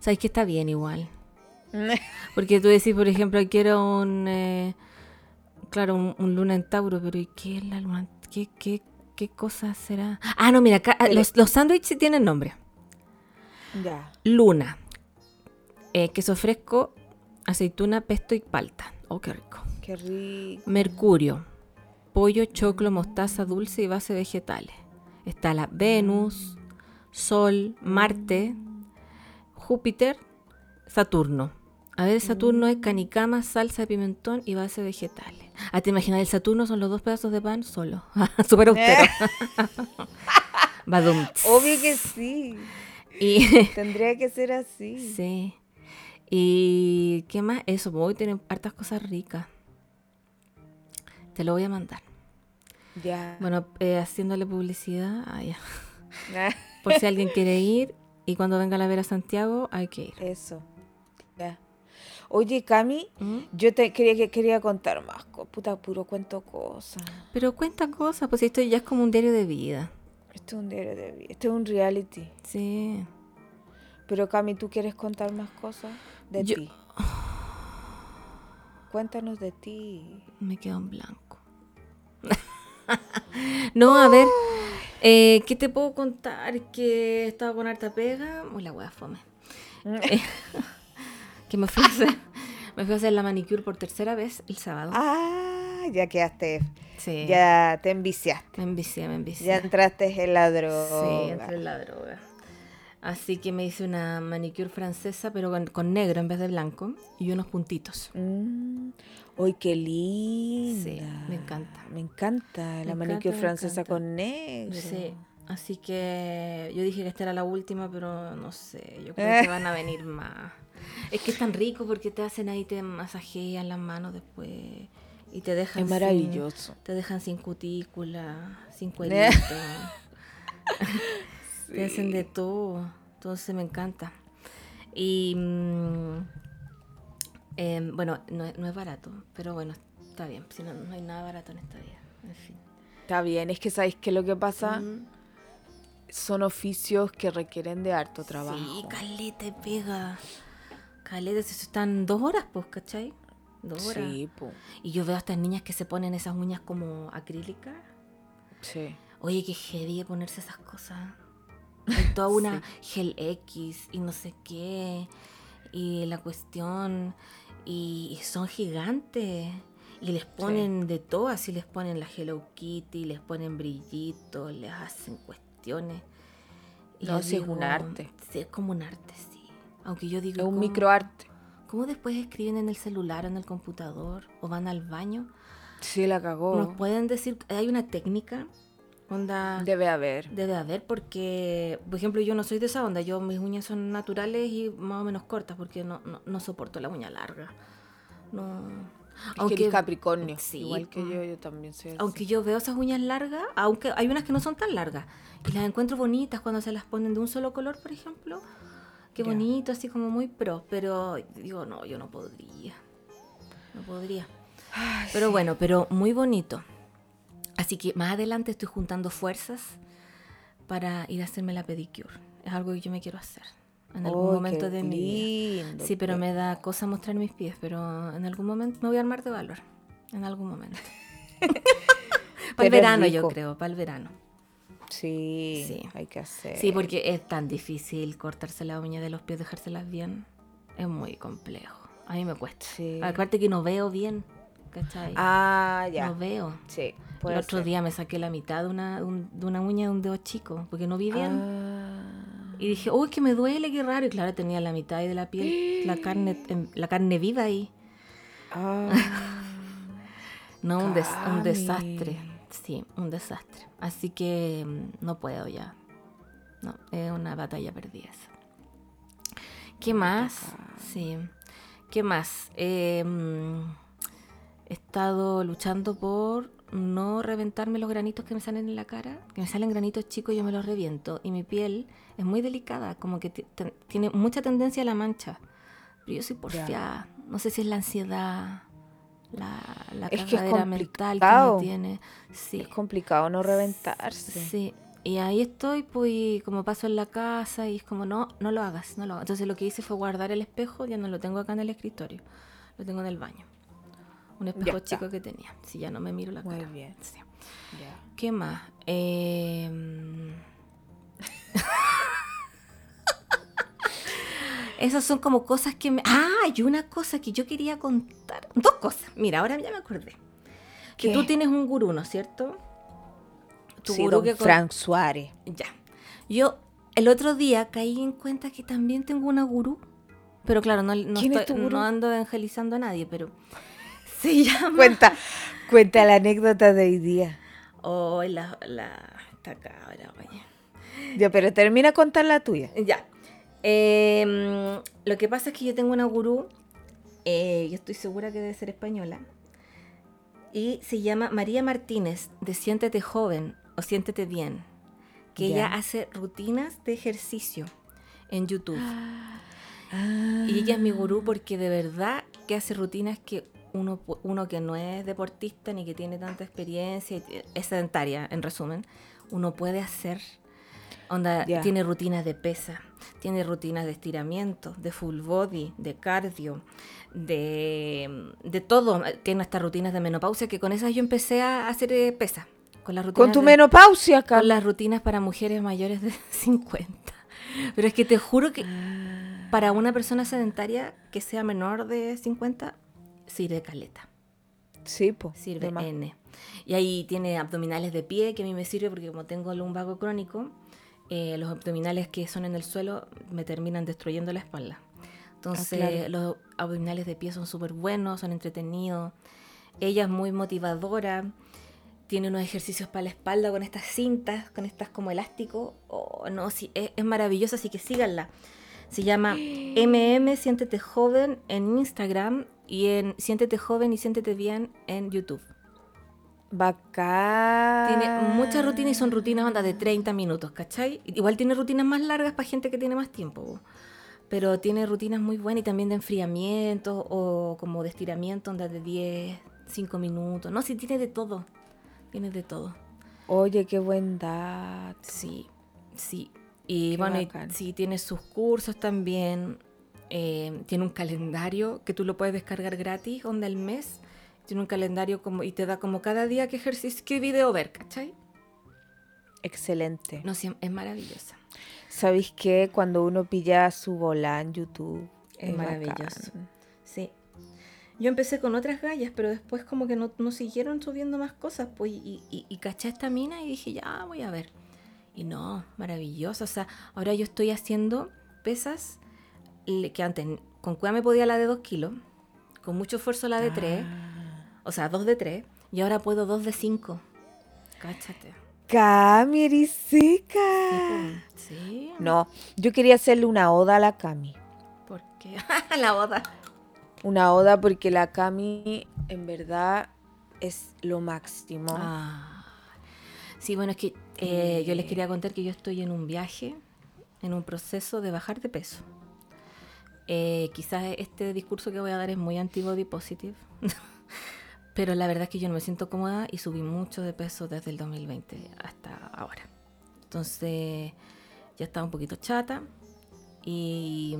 Sabes que está bien igual. (laughs) Porque tú decís, por ejemplo, quiero un. eh, claro, un, un luna en Tauro, pero ¿y qué es la luna? ¿Qué, qué, qué cosa será? Ah, no, mira, acá, Pero- los, los sándwiches sí tienen nombre. ya. Luna, eh, queso fresco, aceituna, pesto y palta. Oh, qué rico. Qué rico. Mercurio, pollo, choclo, mostaza, dulce y base vegetales. Está la Venus, Sol, Marte, Júpiter, Saturno. A ver, Saturno es canicama, salsa de pimentón y base vegetales. Ah, ¿te imaginas? El Saturno son los dos pedazos de pan solo. (laughs) Súper austero. (laughs) Badum. Obvio que sí. Y (laughs) Tendría que ser así. Sí. ¿Y qué más? Eso, hoy tienen hartas cosas ricas. Te lo voy a mandar. Ya. Bueno, eh, haciéndole publicidad, ah, ya. Ah, (laughs) por si alguien quiere ir y cuando venga a la Vera Santiago hay que ir. Eso. Ya. Oye, Cami, ¿Mm? yo te quería que quería contar más. Puta, puro cuento cosas. Pero cuenta cosas, pues esto ya es como un diario de vida. Esto es un diario de vida. Esto es un reality. Sí. Pero Cami, ¿tú quieres contar más cosas de Yo- ti? (sighs) Cuéntanos de ti. Me quedo en blanco. No, a ver. eh, ¿Qué te puedo contar? Que estaba con harta pega. Uy, la wea fome. (laughs) Eh, que me fui a hacer. Me fui a hacer la manicure por tercera vez el sábado. Ah, ya quedaste. sí. Ya te enviciaste. Me envicié, me envicié. Ya entraste en la droga. Sí, entré en la droga. Así que me hice una manicure francesa, pero con, con negro en vez de blanco y unos puntitos. Mm. ¡Uy, qué linda! Sí, me encanta. Me encanta la Me manicure encanta, me francesa con negro. Sí, así que yo dije que esta era la última, pero no sé, yo creo que van a (laughs) venir más. Es que es tan rico porque te hacen ahí, te masajean las manos después y te dejan Es sin- maravilloso. te dejan sin cutícula, sin (laughs) cuerito. (laughs) Te hacen de todo, entonces me encanta. Y mm, em, bueno, no, es- no es barato, pero bueno, está bien, si no, no hay nada barato en esta vida. En fin. Está bien, es que sabéis que lo que pasa son oficios que requieren de harto trabajo. Sí, caleta y pega. Caleta, si están dos horas, pues, ¿cachai? Dos horas. Sí, po. Y yo veo a estas niñas que se ponen esas uñas como acrílicas. Sí. Oye, qué heavy ponerse esas cosas. Hay toda una (laughs) gel X y no sé qué. Y la cuestión. Y, son gigantes. Y les ponen de todo, así les ponen la Hello Kitty, les ponen brillitos, les hacen cuestiones. Y No, sí, es un arte. Sí, es como un arte, sí. Aunque yo digo. Es un ¿cómo- microarte. ¿Cómo después escriben en el celular o en el computador o van al baño? Sí, la cagó. Nos pueden decir, hay una técnica, onda, Debe haber. debe haber, porque, por ejemplo, yo no soy de esa onda, yo mis uñas son naturales y más o menos cortas, porque no, no, no soporto la uña larga. No. Es que eres Capricornio. sí, Igual que mm. yo, yo también soy así. Aunque yo veo esas uñas largas, aunque hay unas que no son tan largas, y las encuentro bonitas cuando se las ponen de un solo color, por ejemplo. Qué bonito, así como muy pro, pero digo, no, yo no podría. no podría. pero bueno, pero muy bonito. Así que más adelante estoy juntando fuerzas para ir a hacerme la pedicure. Es algo que yo me quiero hacer en algún Oh, momento de mi vida. Sí, pero me da cosa mostrar mis pies, pero en algún momento me voy a armar de valor. En algún momento. (laughs) para el verano, yo creo, para el verano. Sí, Sí. hay que hacer. Sí, porque es tan difícil cortarse la uña de los pies, dejárselas bien. Es muy complejo. A mí me cuesta. Sí. Aparte que no veo bien, ¿cachai? Ah, ya. No veo. Sí, El otro ser. día me saqué la mitad de una, un- de una uña de un dedo chico, porque no vi bien. Ah. Y dije, uy, que me duele, qué raro. Y claro, tenía la mitad ahí de la piel, la (gasps) carne, em, la carne viva ahí. Ah. (laughs) No, un, des- un desastre. Sí, un desastre. Así que mm, no puedo ya. No, es una batalla perdida esa. ¿Qué más? Sí. ¿Qué más? Eh, mm, he estado luchando por no reventarme los granitos que me salen en la cara. Que me salen granitos chicos y yo me los reviento. Y mi piel es muy delicada, como que tiene mucha tendencia a la mancha. Pero yo soy porfiada. No sé si es la ansiedad, la, la Es que es cagadera mental que me tiene. Sí. Es complicado no reventarse. Sí. Y ahí estoy, pues, como paso en la casa y es como, no, no lo hagas, no lo hagas. Entonces lo que hice fue guardar el espejo, ya no lo tengo acá en el escritorio, lo tengo en el baño. Un espejo chico que tenía, si ya no me miro la Muy cara. bien. Sí. Ya. ¿Qué más? Eh, (laughs) Esas son como cosas que me... Ah, y una cosa que yo quería contar. Dos cosas. Mira, ahora ya me acordé. Que tú tienes un gurú, ¿no es cierto? Tu Sí, gurú don que con- Frank Suárez. Ya. Yo el otro día caí en cuenta que también tengo una gurú. Pero claro, no, no, ¿Quién es estoy- no ando evangelizando a nadie, pero se (laughs) llama... Cuenta, cuenta la anécdota de hoy día. Oh, la, la... Esta cabra, oye. Ya, pero termina contar la tuya. Ya. Eh, lo que pasa es que yo tengo una gurú, eh, yo estoy segura que debe ser española, y se llama María Martínez, de Siéntete Joven o Siéntete Bien, que Ya. ella hace rutinas de ejercicio en YouTube. (gasps) Ah. Y ella es mi gurú porque de verdad que hace rutinas que uno, uno que no es deportista ni que tiene tanta experiencia, es sedentaria en resumen, uno puede hacer. Onda, tiene rutinas de pesa, tiene rutinas de estiramiento, de full body, de cardio, de, de todo. Tiene hasta rutinas de menopausia que con esas yo empecé a hacer eh, pesa. Con las rutinas Con tu de- menopausia, acá. con las rutinas para mujeres mayores de (laughs) 50. Pero es que te juro que para una persona sedentaria que sea menor de 50, sirve caleta, Sí, pues. sirve N. Y ahí tiene abdominales de pie, que a mí me sirve porque como tengo lumbago crónico, eh, los abdominales que son en el suelo me terminan destruyendo la espalda. Entonces claro. los abdominales de pie son súper buenos, son entretenidos. Ella es muy motivadora. Tiene unos ejercicios para la espalda con estas cintas, con estas como elástico. Oh, no, sí, es, es maravillosa, así que síganla. Se llama (gasps) MM Siéntete Joven en Instagram y en Siéntete Joven y Siéntete Bien en YouTube. Bacán. Tiene muchas rutinas y son rutinas onda de 30 minutos, ¿cachai? Igual tiene rutinas más largas para gente que tiene más tiempo. po. Pero tiene rutinas muy buenas y también de enfriamiento o como de estiramiento, onda de 10, 5 minutos. No, sí, tiene de todo. Tiene de todo. Oye, qué buen dato. Sí, sí. Y Qué bueno, y sí, tiene sus cursos también. Eh, tiene un calendario que tú lo puedes descargar gratis, onda el mes. Tiene un calendario como y te da como cada día qué ejercicio, qué video ver, ¿cachai? Excelente. No, sí, es maravillosa. ¿Sabéis qué? Cuando uno pilla su bola en YouTube. Es maravilloso. Sí. Yo empecé con otras gallas, pero después como que no, no siguieron subiendo más cosas, pues, y, y, y caché esta mina y dije, ya, voy a ver. Y no, maravilloso. O sea, ahora yo estoy haciendo pesas que antes con cueva me podía la de 2 kilos, con mucho esfuerzo la de 3, Ah. o sea, 2 de 3, y ahora puedo 2 de 5. Cáchate. Cami, eres seca. Sí. No, yo quería hacerle una oda a la Cami. ¿Por qué? (laughs) la boda. Una oda porque la Cami en verdad es lo máximo. Ah. Sí, bueno, es que eh, yo les quería contar que yo estoy en un viaje, en un proceso de bajar de peso. Eh, quizás este discurso que voy a dar es muy anti-body positive, (laughs) pero la verdad es que yo no me siento cómoda y subí mucho de peso desde el 2020 hasta ahora. Entonces ya estaba un poquito chata y,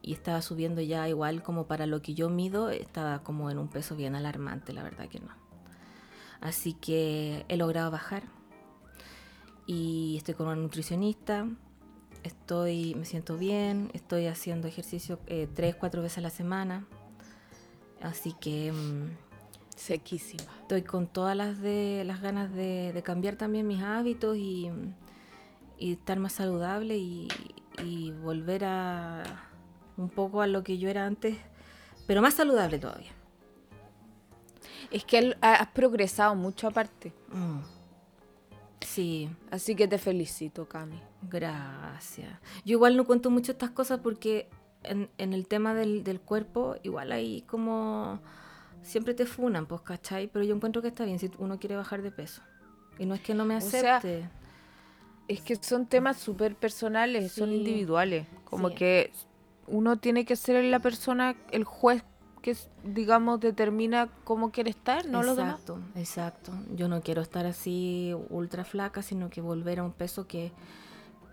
y estaba subiendo ya igual como para lo que yo mido, estaba como en un peso bien alarmante, la verdad que no. Así que he logrado bajar y estoy con una nutricionista. Estoy, me siento bien, estoy haciendo ejercicio eh, tres, cuatro veces a la semana. Así que mm, Sequísima. estoy con todas las de las ganas de, de cambiar también mis hábitos y, y estar más saludable y, y volver a un poco a lo que yo era antes, pero más saludable todavía. Es que has progresado mucho aparte. Mm. Sí, Así que te felicito, Cami. Gracias. Yo igual no cuento mucho estas cosas porque en, en el tema del, del cuerpo, igual ahí como siempre te funan, pues, ¿cachai? Pero yo encuentro que está bien si uno quiere bajar de peso. Y no es que no me O sea, acepte. Es que son temas súper personales, son individuales. Como Sí. que uno tiene que ser la persona, el juez que, digamos, determina cómo quiere estar, no los demás. exacto, exacto. Yo no quiero estar así ultra flaca, sino que volver a un peso que,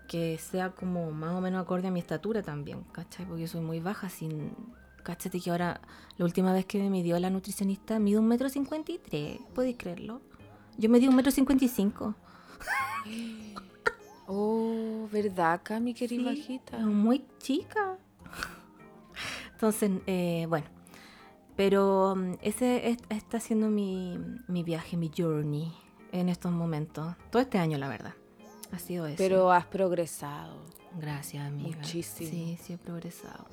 que sea como más o menos acorde a mi estatura también, ¿cachai? Porque yo soy muy baja, sin... Cáchate que ahora, la última vez que me midió la nutricionista, mido un metro cincuenta y tres, ¿podéis creerlo? Yo medí un metro cincuenta y cinco. (gasps) Oh, ¿verdad, Cami, que eres Sí, bajita? Muy chica. (laughs) Entonces, eh, bueno. Pero mm, ese es- está siendo mi, mi viaje, mi journey en estos momentos. Todo este año, la verdad. Ha sido eso. Pero has progresado. Gracias, amiga. Muchísimo. Sí, sí he progresado.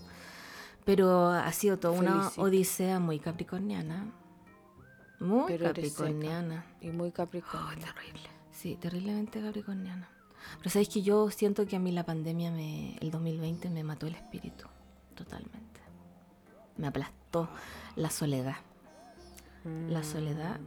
Pero ha sido toda una odisea muy capricorniana. Muy Pero capricorniana. Y muy capricornio. terrible. Sí, terriblemente capricorniana. Pero sabéis que yo siento que a mí la pandemia, me, el 2020, me mató el espíritu. Totalmente. Me aplastó la soledad. La soledad.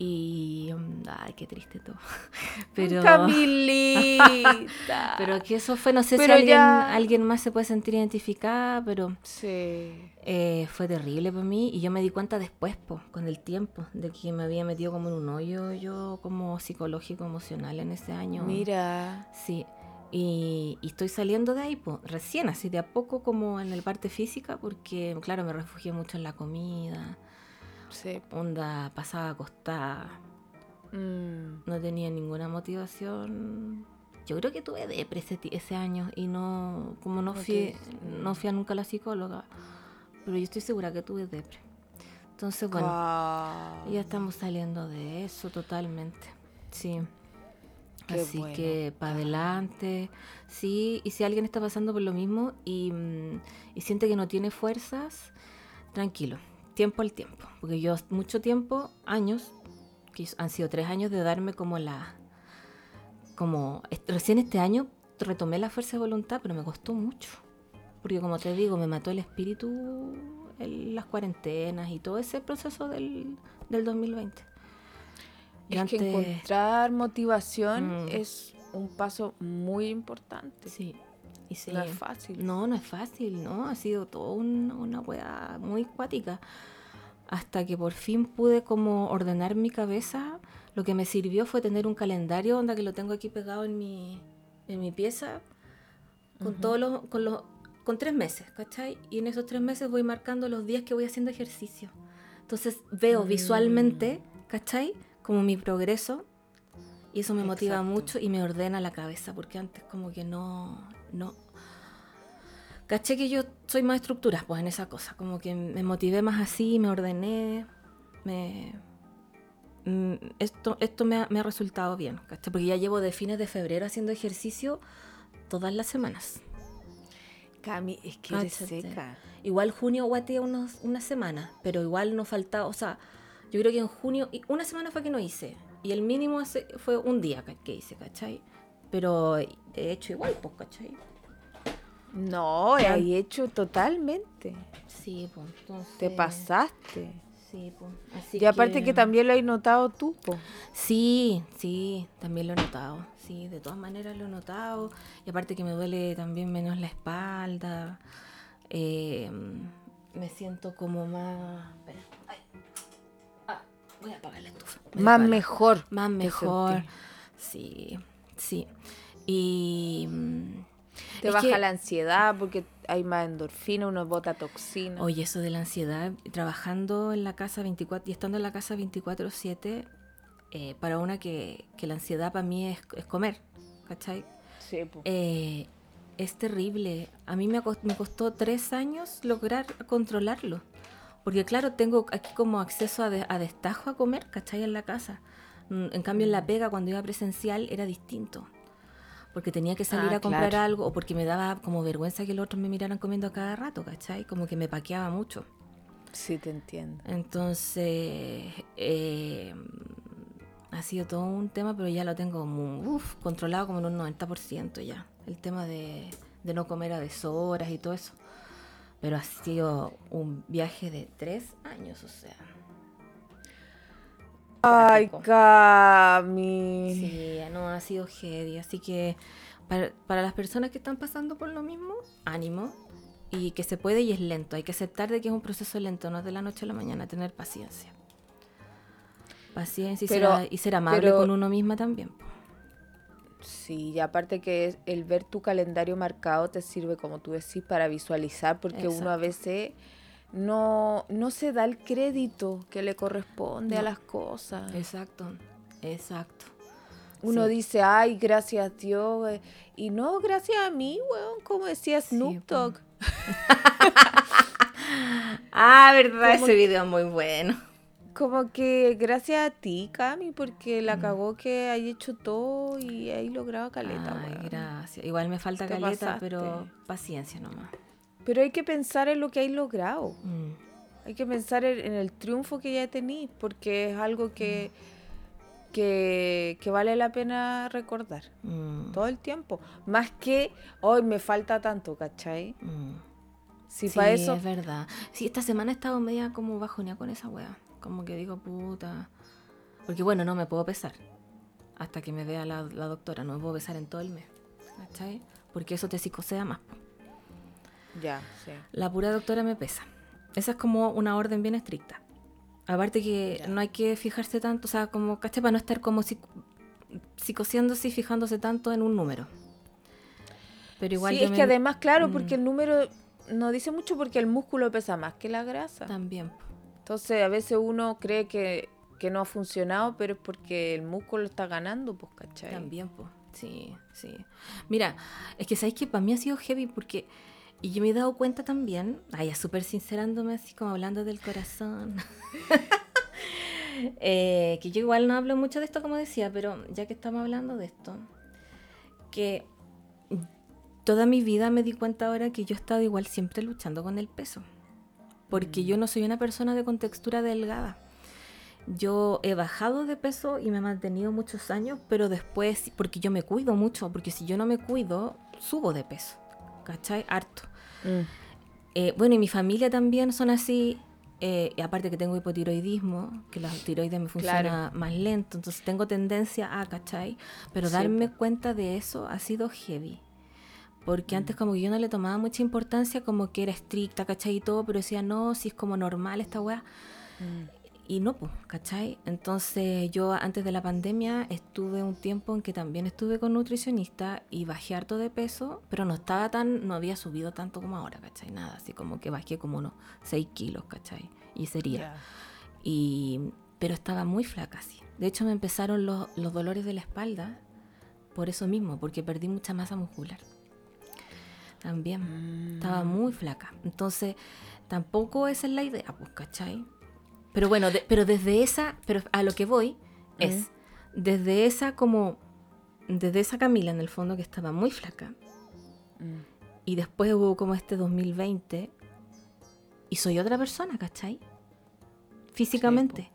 Y. mm, Ay, qué triste todo. (laughs) Pero. Camilita. (laughs) Pero que eso fue, no sé si alguien, ya- alguien más se puede sentir identificada, pero Sí. eh, fue terrible para mí y yo me di cuenta después, po, con el tiempo, de que me había metido como en un hoyo yo como psicológico, emocional en ese año. Mira. Sí, y, y estoy saliendo de ahí, pues, recién, así de a poco como en el parte física, porque claro, me refugié mucho en la comida, Sí. onda pasaba acostada, Mm. no tenía ninguna motivación. Yo creo que tuve depre ese, ese año y no, como no fui, no fui a nunca a la psicóloga, pero yo estoy segura que tuve depre. Entonces, bueno, ya estamos saliendo de eso totalmente. Sí. Qué Así bueno. que para adelante. Sí, y si alguien está pasando por lo mismo y, mm, y siente que no tiene fuerzas, tranquilo, tiempo al tiempo. Porque yo mucho tiempo, años, que han sido tres años de darme como la... Como recién este año retomé la fuerza de voluntad, pero me costó mucho. Porque como te digo, me mató el espíritu las cuarentenas y todo ese proceso del, del 2020. Yo Es que encontrar motivación Mm. es un paso muy importante. Sí, y sí. No es fácil. No, no es fácil, ¿no? Ha sido todo un- una weá muy cuática. Hasta que por fin pude como ordenar mi cabeza. Lo que me sirvió fue tener un calendario, onda que lo tengo aquí pegado en mi, en mi pieza, con todos los, con los, con tres meses, ¿cachai? Y en esos tres meses voy marcando los días que voy haciendo ejercicio. Entonces veo Mm. visualmente, ¿cachai? Como mi progreso. Y eso me motiva Exacto. mucho y me ordena la cabeza, porque antes como que no, no. Caché que yo soy más estructura, pues en esa cosa, como que me motivé más así, me ordené, me... mm, Esto, esto me, ha, me ha resultado bien, ¿cachai? Porque ya llevo de fines de febrero haciendo ejercicio todas las semanas. Cami, es que eres seca. Igual junio guateé unos, una semana, pero igual no faltaba, o sea, yo creo que en junio, una semana fue que no hice, y el mínimo fue un día que, hice, ¿cachai? Pero he hecho igual, pues, ¿cachai? No, hay hecho totalmente. Sí, pues entonces... Te pasaste. Sí, pues. Así Y aparte que también lo has notado tú, po. Sí, sí, también lo he notado. Sí, de todas maneras lo he notado. Y aparte que me duele también menos la espalda. Eh, me siento como más... espera. Voy a apagar la estufa. Me Más mejor. Más mejor. Sí, sí. Y... mm, Te baja que- la ansiedad porque hay más endorfina, uno bota toxina. Oye, eso de la ansiedad, trabajando en la casa 24 y estando en la casa 24/7, eh, para una que, que la ansiedad para mí es, es comer, ¿cachai? Sí. Eh, es terrible. A mí me, me costó tres años lograr controlarlo. Porque claro, tengo aquí como acceso a, de- a destajo a comer, ¿cachai? En la casa. Mm, En cambio, en la pega, cuando iba presencial, era distinto. Porque tenía que salir Ah, a comprar claro. algo o porque me daba como vergüenza que los otros me miraran comiendo a cada rato, ¿cachai? Como que me paqueaba mucho. Sí, te entiendo. Entonces, eh, ha sido todo un tema, pero ya lo tengo muy, uf, controlado como en un 90% ya. El tema de, de no comer a deshoras y todo eso. Pero ha sido un viaje de tres años, o sea. Ay. Cami. Sí, no ha sido heavy. Así que para, para las personas que están pasando por lo mismo, ánimo. Y que se puede y es lento. Hay que aceptar de que es un proceso lento, no es de la noche a la mañana, tener paciencia. Paciencia y, Pero- ser, y ser amable pero- con uno misma también. Sí, y aparte que es- el ver tu calendario marcado te sirve, como tú decís, para visualizar, porque uno a veces no, no se da el crédito que le corresponde a las cosas. Exacto, exacto. Uno Sí. dice, ay, gracias a Dios, eh, y no gracias a mí, weón, como decía Snoop po. Dogg. (laughs) Ah, verdad, Como ese video es muy bueno. Como que gracias a ti, Cami, porque Mm. la cagó que hay hecho todo y hay logrado caleta, Ay, gracias. Igual me falta caleta, pasaste. pero paciencia nomás. Pero hay que pensar en lo que hay logrado. Mm. Hay que pensar en, en el triunfo que ya tenéis, porque es algo que, que, que vale la pena recordar Mm. todo el tiempo. Más que hoy me falta tanto, ¿cachai? Mm. Si Sí, para eso. es verdad. Sí, esta semana he estado media como bajoneada con esa wea. Como que digo, puta. Porque bueno, no me puedo pesar. Hasta que me vea la, la doctora. No me puedo pesar en todo el mes. ¿Cachai? Porque eso te psicosea más. Ya, sí. La pura doctora me pesa. Esa es como una orden bien estricta. Aparte que Ya. no hay que fijarse tanto, o sea, como, ¿cachai? Para no estar como psic- psicoseándose y fijándose tanto en un número. Pero igual sí, es me- que además, claro, Mm. porque el número no dice mucho porque el músculo pesa más que la grasa. También. Entonces, a veces uno cree que, que no ha funcionado, pero es porque el músculo está ganando, pues, ¿cachai? También, pues. Sí, sí. Mira, es que sabéis que para mí ha sido heavy porque. Y yo me he dado cuenta también, ay, súper sincerándome, así como hablando del corazón. (laughs) Eh, que yo igual no hablo mucho de esto, como decía, pero ya que estamos hablando de esto, que toda mi vida me di cuenta ahora que yo he estado igual siempre luchando con el peso. Porque yo no soy una persona de contextura delgada. Yo he bajado de peso y me he mantenido muchos años, pero después, porque yo me cuido mucho, porque si yo no me cuido, subo de peso. ¿Cachai? Harto. Mm. Eh, bueno, y mi familia también son así. eh, y aparte que tengo hipotiroidismo, que la tiroides me funciona Claro. más lento, entonces tengo tendencia a, ¿cachai? Pero Sí, darme cuenta de eso ha sido heavy. Porque antes como que yo no le tomaba mucha importancia, como que era estricta, ¿cachai? Y todo, pero decía, no, si es como normal esta weá. Mm. Y no, pues, ¿cachai? Entonces yo antes de la pandemia estuve un tiempo en que también estuve con nutricionista y bajé harto de peso, pero no estaba tan, no había subido tanto como ahora, ¿cachai? Nada, así como que bajé como unos 6 kilos, ¿cachai? Y sería. Ya. Y, pero estaba muy flaca, sí. De hecho me empezaron los, los dolores de la espalda por eso mismo, porque perdí mucha masa muscular. También. Estaba Mm. muy flaca. Entonces, tampoco esa es la idea, pues, ¿cachai? Pero bueno, de- pero desde esa, pero a lo que voy es, desde esa como, desde esa Camila en el fondo que estaba muy flaca, Mm. y después hubo como este 2020, y soy otra persona, ¿cachai? Físicamente.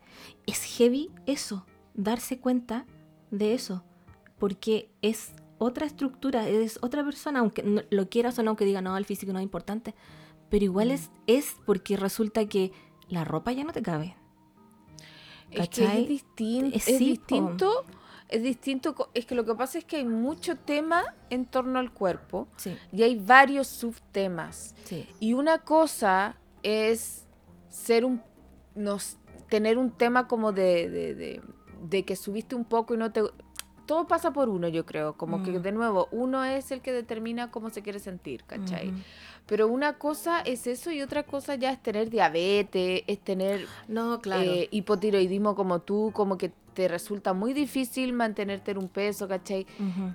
es heavy eso, darse cuenta de eso, porque es otra estructura, es otra persona, aunque no- lo quieras o no, aunque diga, no, el físico no es importante, pero igual es, es porque resulta que la ropa ya no te cabe. Es que ¿Cachai? es, Eh, es sí, po. distinto. Es distinto. Es que lo que pasa es que hay mucho tema en torno al cuerpo Sí, y hay varios subtemas. sí. Y una cosa es ser un. Nos, tener un tema como de, de, de- de que subiste un poco y no te. Todo pasa por uno, yo creo. Como que, Mm. de nuevo, uno es el que determina cómo se quiere sentir, ¿cachai? Pero una cosa es eso y otra cosa ya es tener diabetes, es tener No, claro. eh, hipotiroidismo como tú, como que te resulta muy difícil mantenerte en un peso, ¿cachai?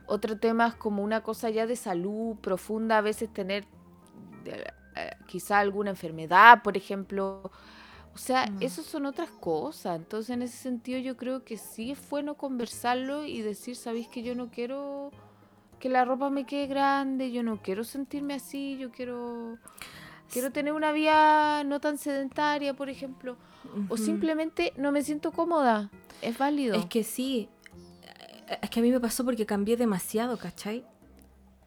Otro tema es como una cosa ya de salud profunda, a veces tener de- eh, quizá alguna enfermedad, por ejemplo. O sea, Mm. eso son otras cosas. Entonces, en ese sentido, yo creo que sí es bueno conversarlo y decir, ¿sabéis que yo no quiero que la ropa me quede grande? Yo no quiero sentirme así, yo quiero... Quiero tener una vida no tan sedentaria, por ejemplo. O simplemente no me siento cómoda. Es válido. Es que sí. eh, Es que a mí me pasó porque cambié demasiado, ¿cachai?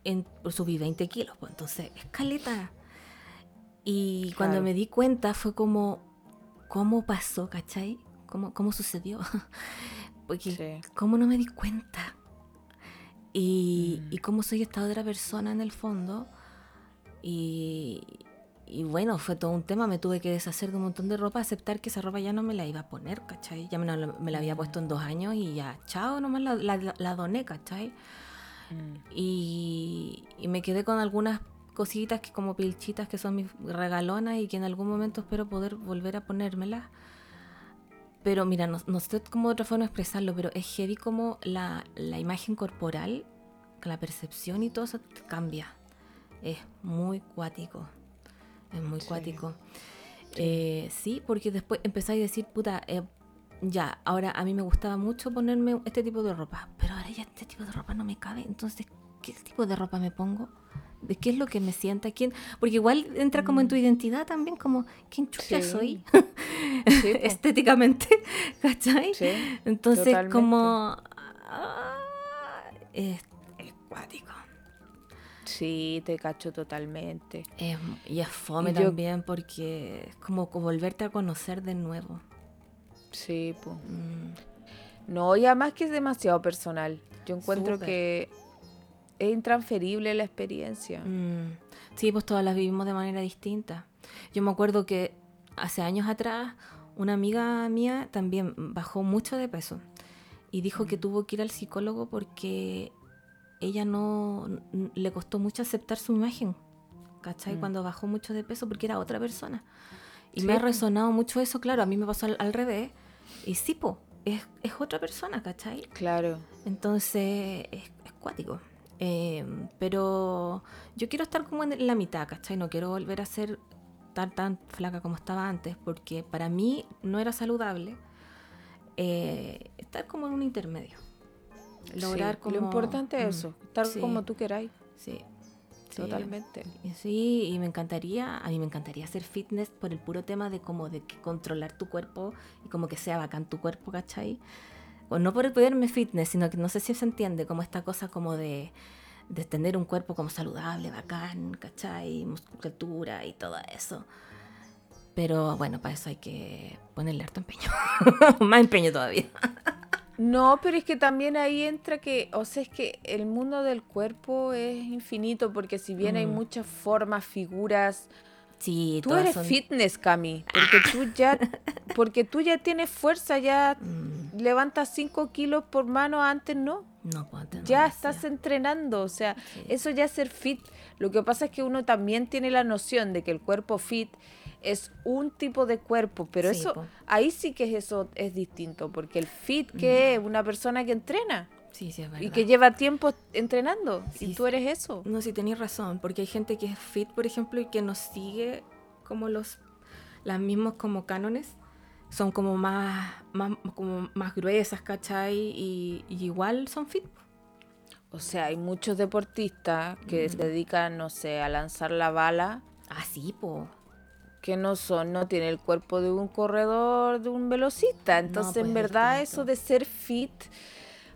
En, subí 20 kilos, pues entonces, escaleta. Y cuando me di cuenta fue como, ¿cómo pasó, cachai? ¿Cómo, cómo sucedió? (laughs) porque, Sí. ¿cómo no me di cuenta? Y, Mm. y cómo soy esta otra persona en el fondo. Y, y bueno, fue todo un tema. Me tuve que deshacer de un montón de ropa, aceptar que esa ropa ya no me la iba a poner, ¿cachai? Ya me la, me la había puesto en dos años y ya, chao, nomás la, la, la doné, ¿cachai? Mm. Y, y me quedé con algunas cositas que como pilchitas que son mis regalonas y que en algún momento espero poder volver a ponérmelas. Pero mira, no, no sé cómo otra forma de expresarlo, pero es heavy como la, la imagen corporal, la percepción y todo eso cambia. Es muy cuático. Es muy Sí. cuático. Eh, sí, porque después empezáis a decir, puta, eh, ya, ahora a mí me gustaba mucho ponerme este tipo de ropa, pero ahora ya este tipo de ropa no me cabe, entonces, ¿qué tipo de ropa me pongo? ¿De qué es lo que me sienta? ¿Quién? Porque igual entra como en tu identidad también, como, ¿quién chucha Mm. Sí. soy? Sí. (laughs) Estéticamente, ¿cachai? Sí, Entonces, totalmente. como... ah, es, es cuático. Sí, te cacho totalmente. Es- y es fome Y yo- también porque es como co- volverte a conocer de nuevo. Sí, pues. Mm, No, y además que es demasiado personal. Yo encuentro que es intransferible la experiencia. mm. Sí, pues todas las vivimos de manera distinta. Yo me acuerdo que hace años atrás una amiga mía también bajó mucho de peso y dijo que tuvo que ir al psicólogo porque ella no le costó mucho aceptar su imagen, ¿cachai? Mm. Cuando bajó mucho de peso porque era otra persona. Y Sí, me ha resonado mucho eso, claro, a mí me pasó al, al revés. Y sí, po, es, es otra persona, ¿cachai? Claro. Entonces, es, es cuático. Eh, pero yo quiero estar como en la mitad, ¿cachai? No quiero volver a ser tan, tan flaca como estaba antes, porque para mí no era saludable eh, estar como en un intermedio. Lograr Sí, como... Lo importante es Mm, eso, estar sí. como tú queráis. Sí. sí. Totalmente. Y Sí, y me encantaría, a mí me encantaría hacer fitness por el puro tema de como de que controlar tu cuerpo y como que sea bacán tu cuerpo, ¿cachai? O no por el poderme fitness, sino que no sé si se entiende como esta cosa como de, de tener un cuerpo como saludable, bacán, ¿cachai? Musculatura y todo eso. Pero bueno, para eso hay que ponerle harto empeño. (laughs) Más empeño todavía. No, pero es que también ahí entra que, o sea, es que el mundo del cuerpo es infinito, porque si bien hay Mm. muchas formas, figuras, Sí, tú eres son- fitness, Cami, porque tú ya, porque tú ya tienes fuerza, ya Mm, levantas 5 kilos por mano, antes no. no Ya estás entrenando, o sea, Sí. eso ya es ser fit. Lo que pasa es que uno también tiene la noción de que el cuerpo fit es un tipo de cuerpo, pero Sí, eso po. ahí sí que es eso es distinto, porque el fit que es una persona que entrena Sí, sí, es y verdad. que lleva tiempo entrenando Sí, y tú eres eso. No, sí, tenéis razón, porque hay gente que es fit, por ejemplo, y que nos sigue como los las mismos como cánones. Son como más, más, como más gruesas, ¿cachai? Y, y igual son fit. O sea, hay muchos deportistas que se dedican, no sé, a lanzar la bala, Ah, sí, po. que no son, no tienen el cuerpo de un corredor, de un velocista. Entonces, pues, en verdad, distinto. eso de ser fit,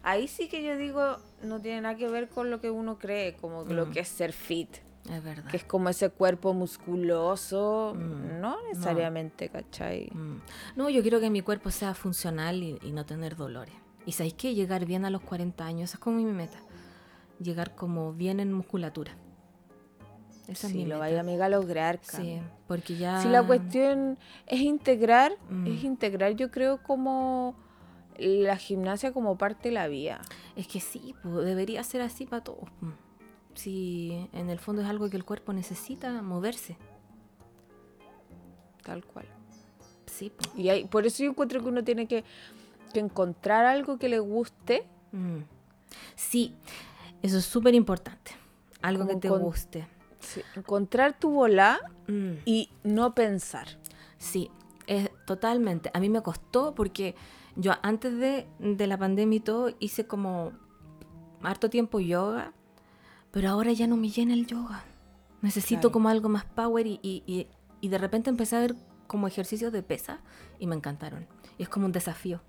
ahí sí que yo digo, no tiene nada que ver con lo que uno cree, como lo Mm. que es ser fit. Es verdad. que es como ese cuerpo musculoso, Mm, no necesariamente, ¿cachai? Mm. No, yo quiero que mi cuerpo sea funcional y, y no tener dolores. Y sabéis que llegar bien a los 40 años, esa es como mi meta. Llegar como bien en musculatura. Esa es Sí, mi lo vaya amiga a lograr. Cam. Sí, porque ya... Si la cuestión es integrar, es integrar, yo creo como la gimnasia como parte de la vida. Es que sí, pues, debería ser así para todos. Si en el fondo es algo que el cuerpo necesita moverse. Tal cual. Sí, pues. Y hay- por eso yo encuentro que uno tiene que, que encontrar algo que le guste. Mm. Sí, eso es súper importante. Algo que te con- guste. sí, encontrar tu bola Mm. y no pensar. Sí, es, totalmente. A mí me costó porque yo antes de, de la pandemia y todo hice como harto tiempo yoga, pero ahora ya no me llena el yoga. Necesito Claro. como algo más power y, y- y- y de repente empecé a ver como ejercicios de pesa y me encantaron. Y es como un desafío,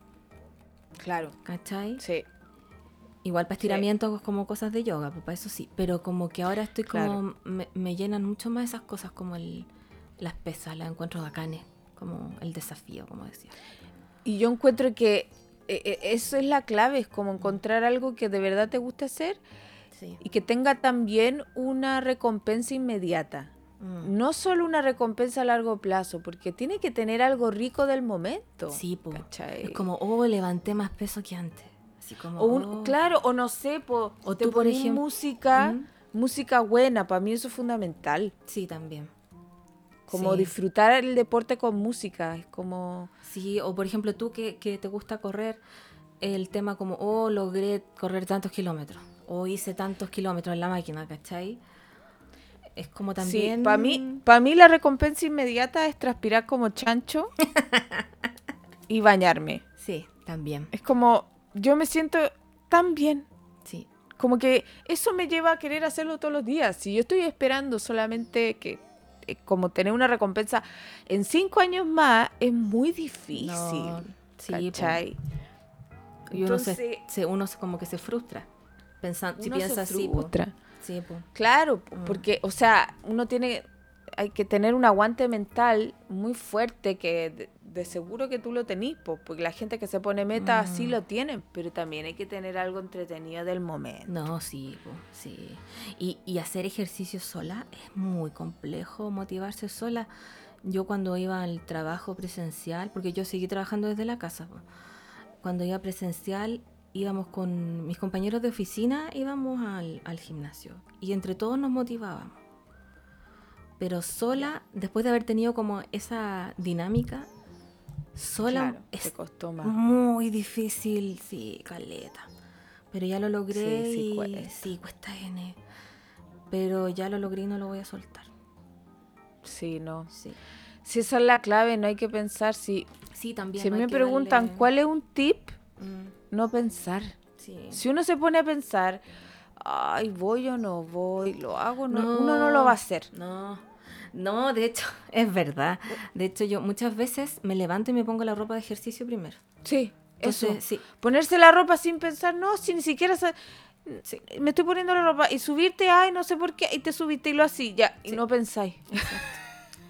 Claro. ¿cachai? Sí. Igual para estiramientos hago como cosas de yoga, pues para eso sí. Pero como que ahora estoy como. Claro. Me, me llenan mucho más esas cosas como el, las pesas, las encuentro bacanes. Como el desafío, como decía. Y yo encuentro que eh, eh, eso es la clave, es como encontrar algo que de verdad te guste hacer Sí. y que tenga también una recompensa inmediata. Mm. No solo una recompensa a largo plazo, porque tiene que tener algo rico del momento. Sí, po. Es como, oh, levanté más peso que antes. Así como. O un- oh. Claro, o no sé, po, O te tú, por ejemplo- música, ¿Mm? música buena, para mí eso es fundamental. Sí, también. Como Sí. disfrutar el deporte con música, es como... Sí, o por ejemplo, tú que, que te gusta correr, el tema como, oh, logré correr tantos kilómetros. O hice tantos kilómetros en la máquina, ¿cachai? Es como también. Sí, para mí, para mí la recompensa inmediata es transpirar como chancho (laughs) y bañarme. Sí, también. Es como, yo me siento tan bien. Sí. Como que eso me lleva a querer hacerlo todos los días. Si yo estoy esperando solamente que, como tener una recompensa en cinco años más, es muy difícil. No, sí. ¿cachai? Y uno, Entonces- se, se- uno se- como que se frustra. Pensando, si Uno se piensa así, frustra. Sí. Claro, Mm. porque, o sea, uno tiene, hay que tener un aguante mental muy fuerte que de, seguro que tú lo tenís, po, porque la gente que se pone meta sí Mm. lo tienen, pero también hay que tener algo entretenido del momento. No, sí, po, sí. Y, y hacer ejercicio sola es muy complejo, motivarse sola. Yo cuando iba al trabajo presencial, porque yo seguí trabajando desde la casa, po, cuando iba presencial íbamos con mis compañeros de oficina, íbamos al, al gimnasio y entre todos nos motivábamos. Pero sola, después de haber tenido como esa dinámica, sola Claro, es te costó más. muy difícil, sí, caleta. Pero ya lo logré Sí, sí y cuesta. sí, cuesta N. Pero ya lo logré y no lo voy a soltar. Sí, no. Sí, Si esa es la clave, no hay que pensar. Si, sí también. si no me preguntan darle- cuál es un tip, Mm, no pensar. sí. Si uno se pone a pensar, ay, voy o no voy, lo hago no, No. uno no lo va a hacer. No, no, de hecho, (laughs) es verdad. De hecho, yo muchas veces me levanto y me pongo la ropa de ejercicio primero. Sí, Entonces, eso. sí, Ponerse la ropa sin pensar, no, si ni siquiera sí, me estoy poniendo la ropa y subirte, ay, no sé por qué, y te subiste y lo así, ya, y no pensáis.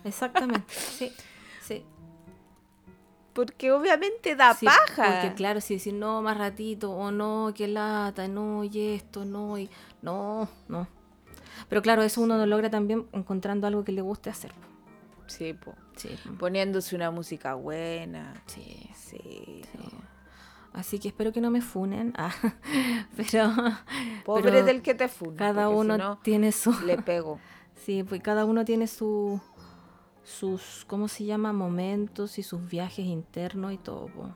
exactamente. (laughs) sí, sí. Porque obviamente da Sí, paja. Porque claro, si decir no, más ratito, o no, que lata, no, y esto, no, y no, no. Pero claro, eso uno lo logra también encontrando algo que le guste hacer. Sí, po. Sí, poniéndose una música buena. sí, Sí. sí. Así que espero que no me funen. Ah, (laughs) pero Pobre pero del que te funa. cada si uno no, tiene su le pego. (laughs) Sí, pues cada uno tiene su sus ¿cómo se llama? momentos y sus viajes internos y todo. po.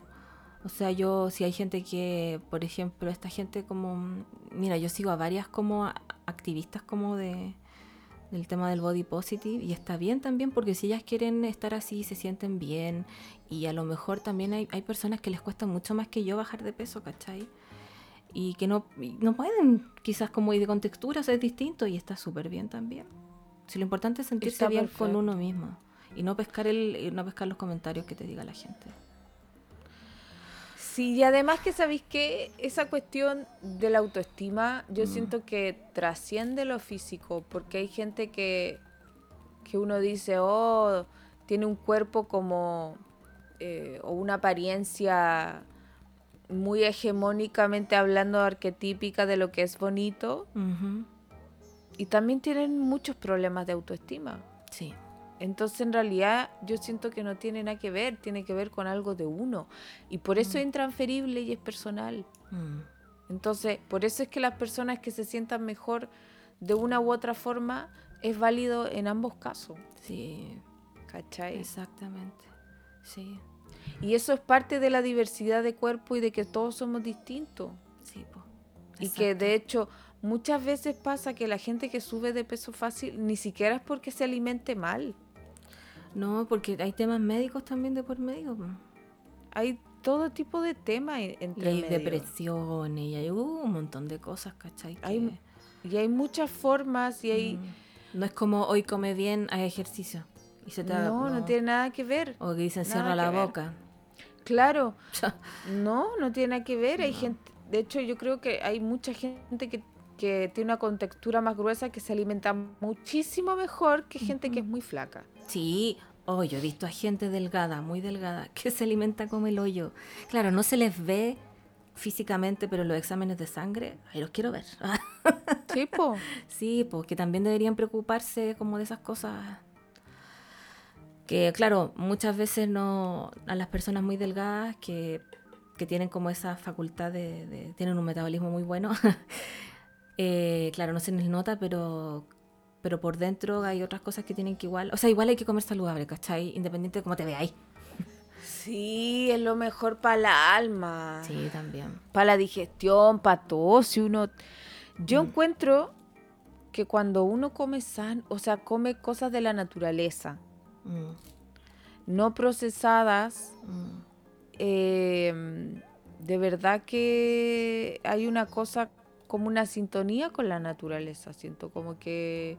O sea, yo si hay gente que, por ejemplo, esta gente como mira, yo sigo a varias como activistas como de del tema del body positive y está bien también porque si ellas quieren estar así se sienten bien y a lo mejor también hay, hay personas que les cuesta mucho más que yo bajar de peso, ¿cachai? Y que no, y no pueden quizás como ir con texturas, es distinto y está súper bien también. Si lo importante es sentirse Está bien con uno mismo y no pescar el y no pescar los comentarios que te diga la gente. Sí, y además que sabéis que esa cuestión de la autoestima, yo siento que trasciende lo físico, porque hay gente que, que uno dice, oh, tiene un cuerpo como, eh, o una apariencia muy hegemónicamente hablando arquetípica de lo que es bonito, y también tienen muchos problemas de autoestima. Sí. Entonces, en realidad, yo siento que no tiene nada que ver, tiene que ver con algo de uno. Y por eso es intransferible y es personal. Mm. Entonces, por eso es que las personas que se sientan mejor de una u otra forma, es válido en ambos casos. Sí, ¿Cachai? exactamente. Sí, Y eso es parte de la diversidad de cuerpo y de que todos somos distintos. sí, po. Y que de hecho muchas veces pasa que la gente que sube de peso fácil ni siquiera es porque se alimente mal. No, porque hay temas médicos también de por medio. Hay todo tipo de temas en- Y entre hay depresiones y hay uh, un montón de cosas, ¿cachai? Hay- que, Y hay muchas formas y hay... mm, No es como hoy come bien, haz ejercicio. Y se te No, no, tiene nada que ver. O que dicen cierra la ver. boca. Claro. (laughs) No, no tiene nada que ver. Hay gente... De hecho, yo creo que hay mucha gente que, que tiene una contextura más gruesa que se alimenta muchísimo mejor que gente que es muy flaca. Sí, oh, yo he visto a gente delgada, muy delgada, que se alimenta como el hoyo. Claro, no se les ve físicamente, pero los exámenes de sangre, ahí los quiero ver. (laughs) Sí, po. sí, porque también deberían preocuparse como de esas cosas. Que claro, muchas veces no a las personas muy delgadas que, que tienen como esa facultad de, de- tienen un metabolismo muy bueno. (laughs) eh, claro, no se les nota, pero pero por dentro hay otras cosas que tienen que igual, o sea, igual hay que comer saludable, ¿cachai? Independiente de cómo te veáis. Sí, es lo mejor para el alma. Sí, también. Para la digestión, para todo. Si uno... Yo encuentro que cuando uno come san, o sea, come cosas de la naturaleza, Mm, no procesadas, mm. eh, de verdad que hay una cosa como una sintonía con la naturaleza. Siento como que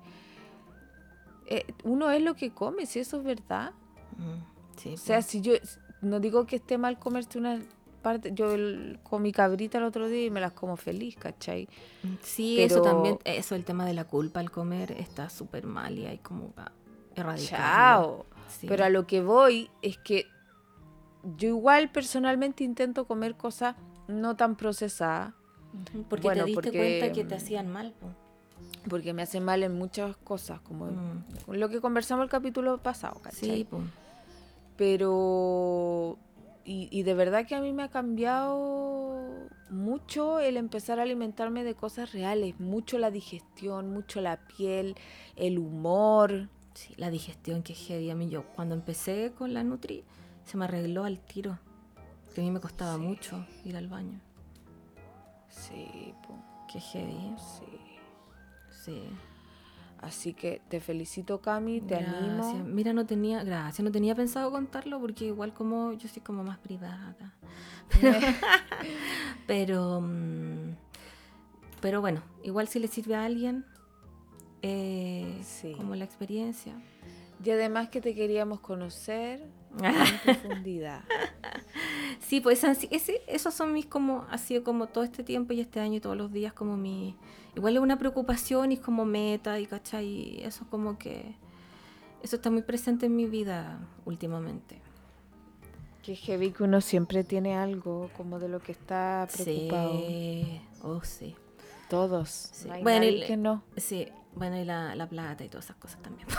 eh, uno es lo que come, si eso es verdad. Mm, Sí, O sea, pues. si yo no digo que esté mal comerse una parte, yo el- comí cabrita el otro día y me las como feliz, ¿cachai? sí, pero- eso también, eso, el tema de la culpa al comer está súper mal y hay como. Chao. Sí. Pero a lo que voy es que yo igual personalmente intento comer cosas no tan procesadas, Porque bueno, te diste porque, cuenta que te mm, hacían mal. po. porque me hacen mal en muchas cosas, como Mm, lo que conversamos el capítulo pasado, ¿cachai? Sí, pues. pero y, y de verdad que a mí me ha cambiado mucho el empezar a alimentarme de cosas reales, mucho la digestión, mucho la piel, el humor. Sí, la digestión que es heavy. A mí yo, cuando empecé con la Nutri, se me arregló al tiro. Que a mí me costaba Sí. mucho ir al baño. Sí, po, Qué heavy. sí. Sí. Así que te felicito, Cami, te Gracias. animo. Mira, no tenía, gracias, no tenía pensado contarlo porque igual como yo soy como más privada. Pero, (laughs) pero, mm, pero bueno, igual si le sirve a alguien, eh, Sí. como la experiencia. Y además que te queríamos conocer en (laughs) profundidad. Sí, pues así- ese, esos son mis como, ha sido como todo este tiempo y este año y todos los días como mi, igual es una preocupación y es como meta y cachai, y eso como que, eso está muy presente en mi vida últimamente. Que heavy que uno siempre tiene algo como de lo que está preocupado. Sí, oh sí. Todos. Sí. No hay Bueno, y- que no. Sí, bueno, y la, la plata y todas esas cosas también. (laughs)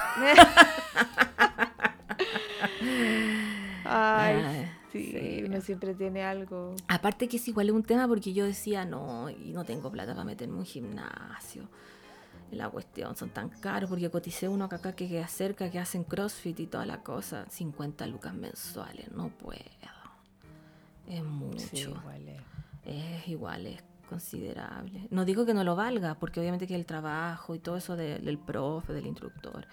Ay, Ay, sí, sí. uno siempre tiene algo. Aparte que es igual un tema porque yo decía, no, y no tengo plata para meterme en un gimnasio. La cuestión, son tan caros porque coticé uno acá, acá que queda cerca, que hacen CrossFit y toda la cosa. 50 lucas mensuales, no puedo. Es mucho. Sí, igual es. Es igual, es considerable. No digo que no lo valga, porque obviamente que el trabajo y todo eso de- del profe, del instructor,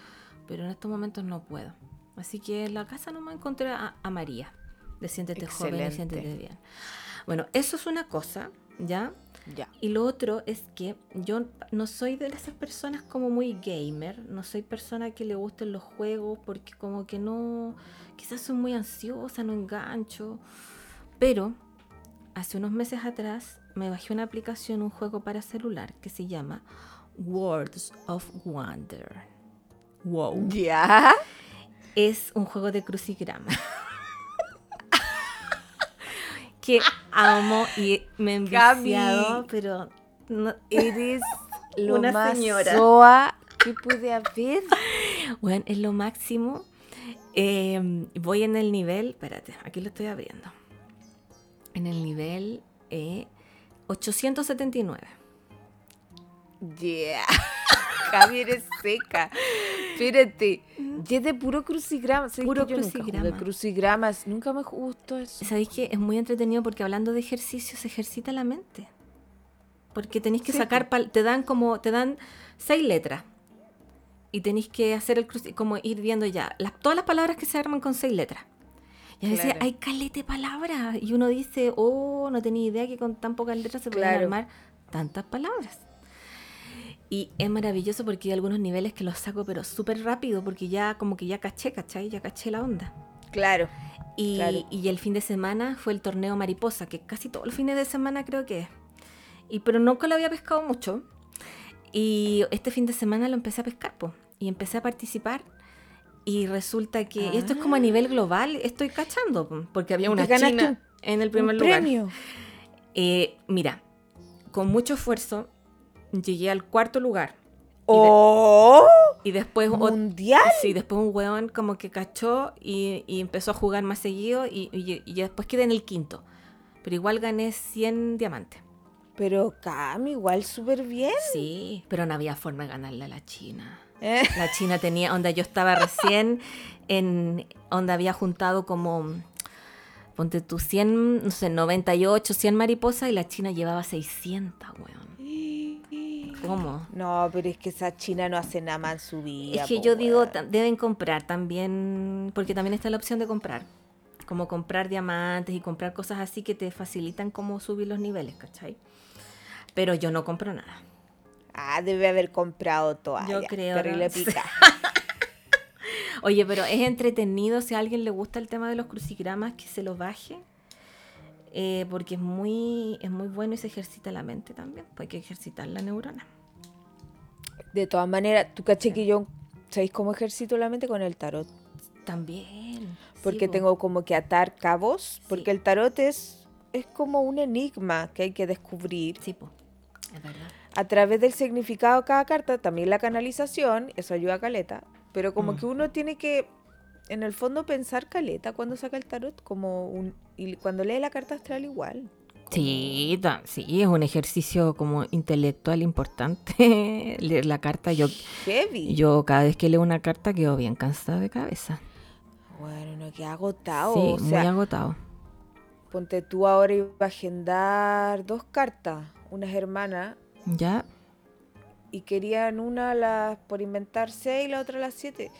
pero en estos momentos no puedo. Así que en la casa no me encontré a, a María, de Siéntete joven y siéntete bien. Bueno, eso es una cosa, ¿ya? Ya. Y lo otro es que yo no soy de esas personas como muy gamer, no soy persona que le gusten los juegos porque como que no, quizás soy muy ansiosa, no engancho, pero hace unos meses atrás me bajé una aplicación, un juego para celular que se llama Worlds of Wonder. Wow. ¿Ya? Es un juego de crucigrama. (laughs) que amo y me he enviciado, pero no- Eres (laughs) lo Una más señora. soa que puede haber. Bueno, es lo máximo. Eh, voy en el nivel, espérate, aquí lo estoy abriendo. En el nivel eh, 879. Yeah. (laughs) Javi, eres seca. Espérate. Y es de puro crucigrama. ¿Sabes Puro que yo nunca crucigrama. crucigramas. Nunca me gustó eso. ¿Sabéis que es muy entretenido porque hablando de ejercicio se ejercita la mente? Porque tenéis que Sí, sacar, te dan como, te dan seis letras. Y tenéis que hacer el cruci- como ir viendo ya, las, todas las palabras que se arman con seis letras. Y a veces Claro. hay calete de palabras. Y uno dice, oh, no tenía idea que con tan pocas letras se podían Claro. armar tantas palabras. Y es maravilloso porque hay algunos niveles que los saco pero súper rápido porque ya como que ya caché, ¿cachai? Ya caché la onda. Claro. Y, Claro. y el fin de semana fue el torneo mariposa, que casi todos los fines de semana creo que es. Y, pero nunca lo había pescado mucho. Y este fin de semana lo empecé a pescar, po, y empecé a participar. Y resulta que y esto es como a nivel global, estoy cachando, po, porque había ¿Y una china en el primer Un lugar. premio. Eh, mira, con mucho esfuerzo llegué al cuarto lugar. ¡Oh! Y después ¿Mundial? Sí, después un hueón como que cachó y, y empezó a jugar más seguido y, y- y después quedé en el quinto. Pero igual gané 100 diamantes. Pero Cami, igual súper bien. Sí, pero no había forma de ganarle a la China. Eh, La China tenía, onda yo estaba recién en, onda había juntado como, ponte tú 100, no sé, 98, 100 mariposas y la China llevaba 600, weón. ¿Cómo? No, pero es que esa china no hace nada más en su vida. Es que po, yo digo, deben comprar también, porque también está la opción de comprar. Como comprar diamantes y comprar cosas así que te facilitan como subir los niveles, ¿cachai? Pero yo no compro nada. Ah, debe haber comprado toalla. Yo creo, Terrible ¿no? pica. (laughs) Oye, pero es entretenido si a alguien le gusta el tema de los crucigramas, que se lo baje. Eh, porque es muy, es muy bueno y se ejercita la mente también. Pues hay que ejercitar la neurona. De todas maneras, tú caché que yo, ¿sabéis cómo ejercito la mente con el tarot? También. Porque sí, tengo como que atar cabos, Sí. porque el tarot es, es como un enigma que hay que descubrir. Sí, po. Es verdad. A través del significado de cada carta, también la canalización, eso ayuda a caleta, pero como Mm. que uno tiene que, en el fondo, pensar caleta cuando saca el tarot, como un, y cuando lee la carta astral igual. Sí, sí, es un ejercicio como intelectual importante (laughs) leer la carta. Yo, Heavy. yo cada vez que leo una carta quedo bien cansada de cabeza. Bueno, no, que agotado. sí, o sea, muy agotado. ponte tú ahora iba a agendar dos cartas, unas hermanas, Ya, y querían una las por inventar seis y la otra las siete.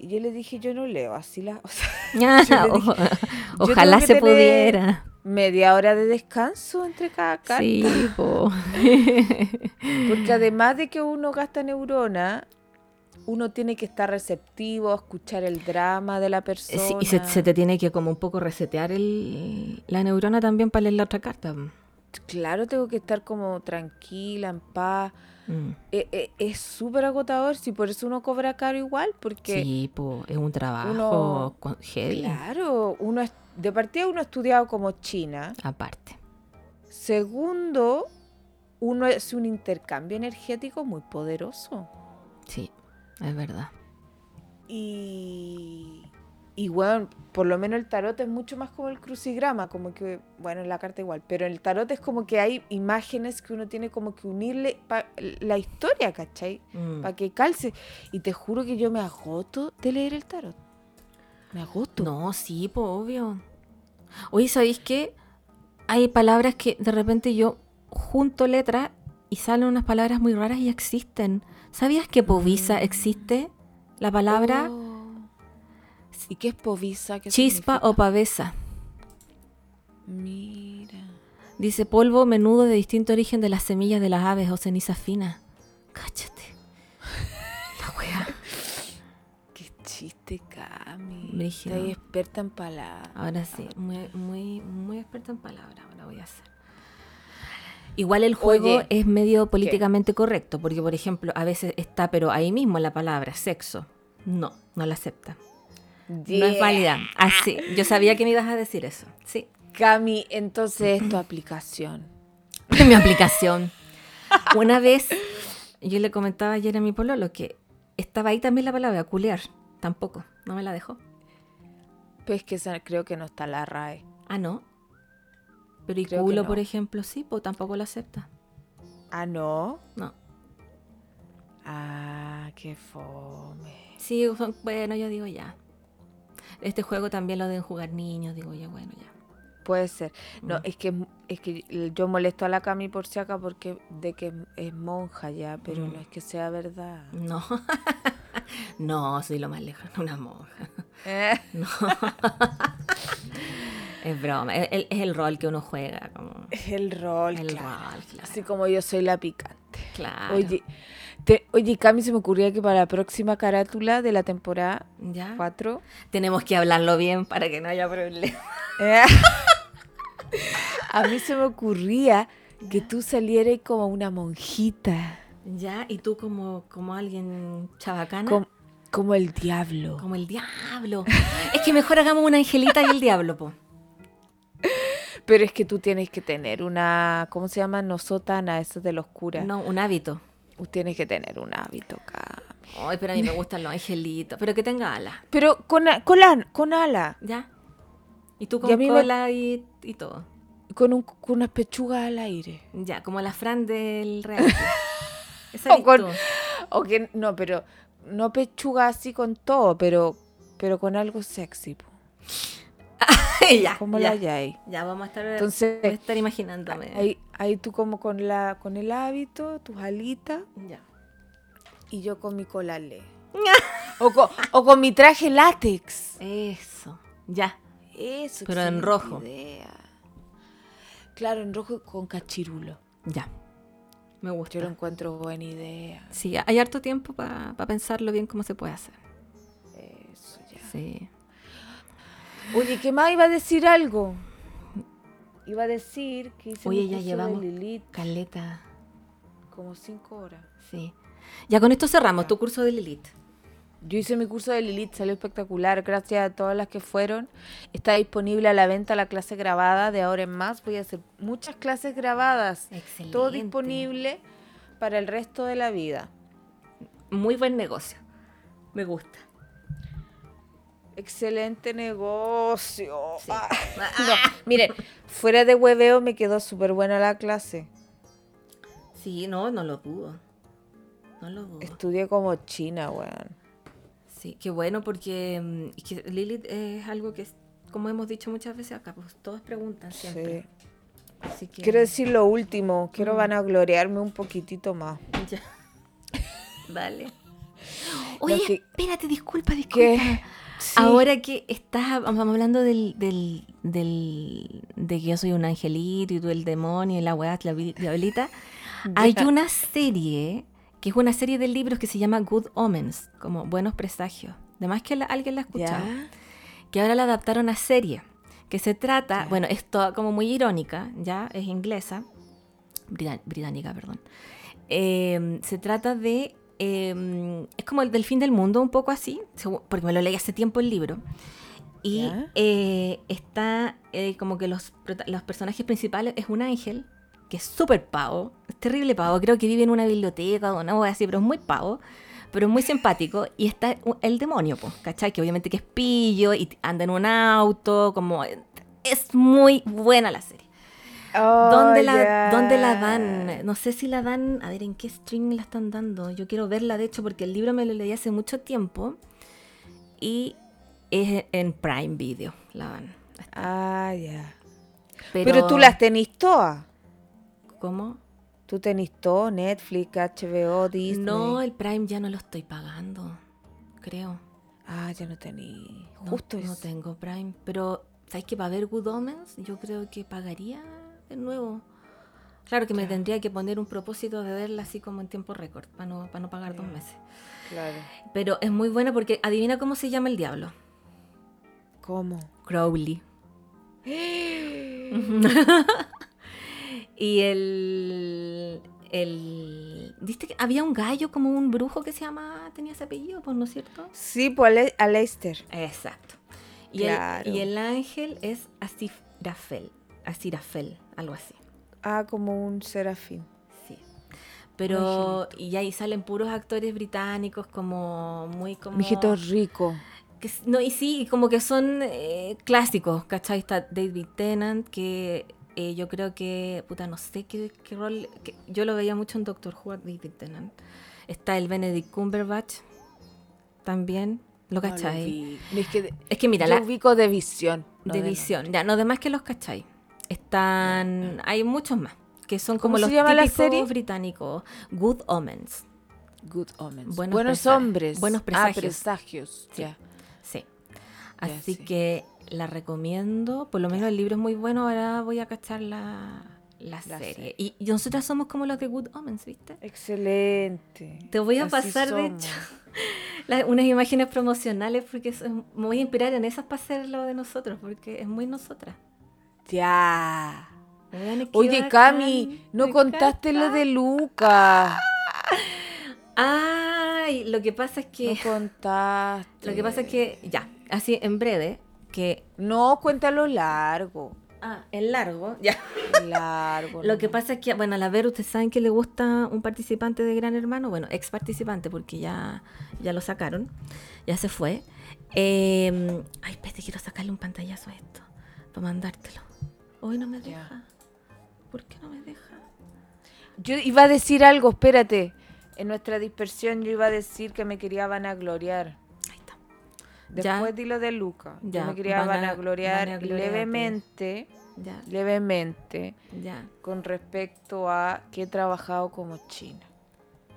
Y yo le dije, yo no leo así las... (laughs) O sea, (laughs) le dije, o- tengo ojalá se pudiera. media hora de descanso entre cada carta. Sí, po. (laughs) Porque además de que uno gasta neurona, uno tiene que estar receptivo, a escuchar el drama de la persona. Sí, y se, se te tiene que como un poco resetear el, la neurona también para leer la otra carta. Claro, tengo que estar como tranquila, en paz. Mm. Eh, eh, es súper agotador, si por eso uno cobra caro igual, porque Sí, po, es un trabajo uno- con- heavy. claro, uno es- de partida uno ha estudiado como China. Aparte. Segundo, uno es un intercambio energético muy poderoso. Sí, es verdad. Y, y bueno, por lo menos el tarot es mucho más como el crucigrama, como que, bueno, en la carta igual, pero en el tarot es como que hay imágenes que uno tiene como que unirle la historia, ¿cachai? Mm. Para que calce. Y te juro que yo me agoto de leer el tarot. Me agoto. No, sí, pues obvio. Oye, ¿sabéis qué? Hay palabras que de repente yo junto letras y salen unas palabras muy raras y existen. ¿Sabías que povisa existe? La palabra Oh. ¿Y qué es povisa? ¿Qué chispa significa? o pavesa. Mira. Dice polvo menudo de distinto origen de las semillas de las aves o ceniza fina. Cáchate. (laughs) La wea. Qué chiste, Cami. Brígido. Estás experta en palabras. Ahora sí, muy, muy, muy experta en palabras, ahora voy a hacer. Igual el juego Oye, es medio políticamente correcto, porque por ejemplo, a veces está, pero ahí mismo la palabra sexo. No, no la acepta. No es válida. Así, yo sabía que me ibas a decir eso. Sí. Cami, entonces es tu aplicación. (laughs) Mi aplicación. Una vez, yo le comentaba ayer a mi pololo que estaba ahí también la palabra culear. Tampoco, no me la dejó. Pues que creo que no está la RAE. Ah, no. Pero y Creo culo, no. por ejemplo, sí, pues tampoco lo acepta. Ah, no. No. Ah, qué fome. Sí, bueno, yo digo ya. Este juego también lo deben jugar niños, digo yo, bueno, ya. Puede ser. No, Mm. es que es que yo molesto a la Cami por si acá porque de que es monja ya, pero Mm. no es que sea verdad. No. (laughs) no, soy lo más lejos, una monja. Eh, (laughs) No. es broma, es el, es el rol que uno juega, como Es el rol, el claro. rol, claro. Así como yo soy la picante. claro. Oye, te- oye, Cami, se me ocurría que para la próxima carátula de la temporada ya 4 tenemos que hablarlo bien para que no haya problema. Eh, (laughs) a mí se me ocurría que tú salieras como una monjita, Ya, y tú como, como alguien chabacana, com- como el diablo. como el diablo. es que mejor hagamos una angelita y el diablo, po. Pero es que tú tienes que tener una, ¿cómo se llama? No sotana, eso de los curas. No, un hábito. Tú tienes que tener un hábito, Cami. Ay, pero a mí me gustan los angelitos, pero que tenga alas. Pero con, con, con ala, ¿Ya? Y tú Y con me- cola y, y todo. con, un, con unas pechugas al aire. Ya, como la Fran del Real. (laughs) Esa O con-. O que, no, pero no pechuga así con todo, pero, pero con algo sexy. po. (laughs) ya, Como ya. la. Ya, vamos a estar, Entonces, voy a estar imaginándome. Ahí, ahí tú como con la con el hábito, tus alitas, Ya. y yo con mi colale. (laughs) o, con, o con mi traje látex. Eso. Ya. Eso. Pero en rojo. idea. Claro, en rojo con cachirulo. Ya. Me gusta. Yo lo encuentro buena idea. Sí, hay harto tiempo para pensarlo bien cómo se puede hacer. Eso ya. Sí. Oye, ¿qué más iba a decir algo? Iba a decir que hice Oye, ya curso de llevamos Lilith caleta. como cinco horas. Sí. Ya con esto cerramos tu curso de Lilith. Yo hice mi curso de Lilith, salió espectacular. Gracias a todas las que fueron. Está disponible a la venta la clase grabada de ahora en más. Voy a hacer muchas clases grabadas. Excelente. Todo disponible para el resto de la vida. Muy buen negocio. Me gusta. Excelente negocio. Sí. Ah. (laughs) No, miren, fuera de hueveo me quedó súper buena la clase. Sí, no, no lo dudo. No lo dudo. Estudié como china, weón. Sí, qué bueno porque mm, es que Lilith es algo que, como hemos dicho muchas veces acá, pues todos preguntan siempre. Sí. Así que, Quiero decir lo último. Quiero Mm. vanagloriarme un poquitito más. (laughs) Ya. Vale. Oye, que- espérate, disculpa, disculpa. ¿Qué? Sí. Ahora que estás hablando del, del, del- de que yo soy un angelito y tú el demonio y la weá, la diablita, (laughs) hay una serie que es una serie de libros que se llama Good Omens, como Buenos Presagios. Además que la- alguien la ha escuchado. Que ahora la adaptaron a serie. Que se trata, bueno, es toda como muy irónica, ya, es inglesa, británica, perdón. Eh, se trata de, eh, es como el del fin del mundo, un poco así, porque me lo leí hace tiempo el libro. Y eh, está eh, como que los, los personajes principales es un ángel, que es súper pavo, es terrible pavo, creo que vive en una biblioteca o una wea así, pero es muy pavo, pero es muy simpático. Y está el demonio, pues, ¿cachai? Que obviamente que es pillo y anda en un auto, como... Es muy buena la serie. Oh, ¿Dónde, la, ya. ¿Dónde la dan? No sé si la dan. A ver, ¿en qué stream la están dando? Yo quiero verla, de hecho, porque el libro me lo leí hace mucho tiempo. Y es en Prime Video. La dan. Ah, ya. Pero, Pero, tú las tenís todas. ¿Cómo? Tú tenís todo, Netflix, HBO, Disney. No, el Prime ya no lo estoy pagando. Creo. Ah, ya no tení. No, Justo no eso. tengo Prime. Pero, ¿sabes que para ver Good Omens? Yo creo que pagaría de nuevo. Claro que me tendría que poner un propósito de verla así como en tiempo récord, para no, para no pagar dos meses. Claro. Pero es muy buena porque adivina cómo se llama el diablo. ¿Cómo? Crowley. (gasps) (laughs) y el, el... ¿Viste que había un gallo como un brujo que se llama... tenía ese apellido, pues, ¿no es cierto? Sí, pues Ale- Aleister. Exacto. Y, Claro. el, y el ángel es Asirafel. Asirafel, algo así. Ah, como un serafín. Sí. Pero, y ahí salen puros actores británicos como muy como... Mijito rico. que no, y sí, como que son eh, clásicos, ¿cachai? Está David Tennant, que eh, yo creo que, puta, no sé qué, qué rol, que yo lo veía mucho en Doctor Who, David Tennant. Está el Benedict Cumberbatch, también, ¿lo No lo cachai? vi. Es que de- es que mira, yo la ubico de visión. no de de- visión, ya, no, demás que los cachai. Están, hay muchos más, que son ¿Cómo como los llama la típicos serie? británicos, Good Omens. Good omens. Buenos Buenos, hombres. buenos Ah, presagios. Sí. Así sí. que la recomiendo. Por lo menos el libro es muy bueno. Ahora voy a cachar la, la, La serie. serie. Y, y nosotras somos como los de Good Omens, ¿viste? Excelente. Te voy a Así pasar, de hecho, (laughs) la- unas imágenes promocionales porque es- me voy a inspirar en esas para hacer lo de nosotros, porque es muy nosotras. Ya. Oye, Cami, no contaste lo de Luca. (laughs) Ay, lo que pasa es que... No contaste. Lo que pasa es que, ya, así en breve, que... No, cuéntalo largo. Ah, en largo, (laughs) ya. Largo. Lo que pasa es que, bueno, a la ver, ustedes saben que le gusta un participante de Gran Hermano, bueno, ex participante, porque ya, ya lo sacaron, ya se fue. Eh, ay, espérate, quiero sacarle un pantallazo a esto, para mandártelo. Hoy no me deja. ¿Por qué no me deja? Yo iba a decir algo, espérate. En nuestra dispersión yo iba a decir que me quería vanagloriar. Ahí está. Ya. Después dilo de Luca. Ya, Yo me quería vana- vanagloriar vanagloriarte. levemente, Ya, levemente, ya. con respecto a que he trabajado como china.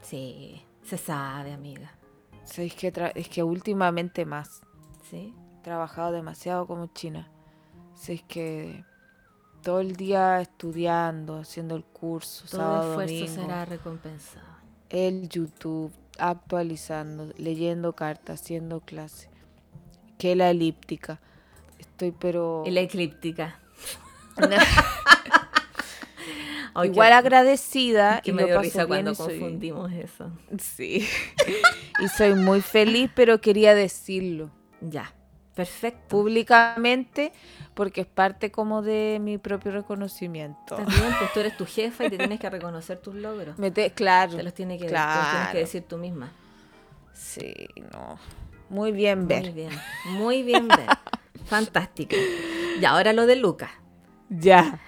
Sí, se sabe, amiga. ¿Sabéis que tra- es que últimamente más. Sí. He trabajado demasiado como china. Si es que todo el día estudiando, haciendo el curso, Todo sábado, esfuerzo domingo, será recompensado. el YouTube, actualizando, leyendo cartas, haciendo clases. Que la elíptica. Estoy pero Y la eclíptica. (laughs) Igual agradecida que y me dio risa cuando soy- confundimos eso. Sí. (laughs) y soy muy feliz, pero quería decirlo Ya, perfecto. públicamente porque es parte como de mi propio reconocimiento. Bien, pues tú eres tu jefa y te tienes que reconocer tus logros. Me te- claro. Te los, tiene que, te los tienes Claro. que decir tú misma. Sí, no. Muy bien ver. Muy bien, muy bien ver. (laughs) Fantástico. Y ahora lo de Lucas. Ya.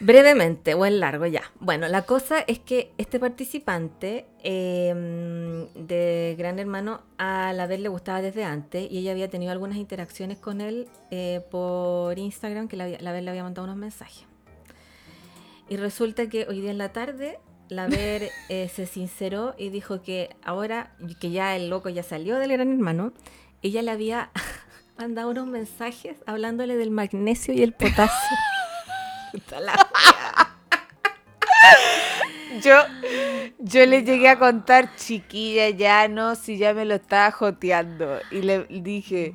Brevemente o en largo ya. Bueno, la cosa es que este participante eh, de Gran Hermano a la vez le gustaba desde antes y ella había tenido algunas interacciones con él eh, por Instagram que la, la vez le había mandado unos mensajes. Y resulta que hoy día en la tarde la Ver eh, se sinceró y dijo que ahora que ya el loco ya salió del Gran Hermano, ella le había (laughs) mandado unos mensajes hablándole del magnesio y el potasio. (laughs) Yo, yo le llegué a contar, chiquilla, ya no, si ya me lo estaba joteando. Y le dije,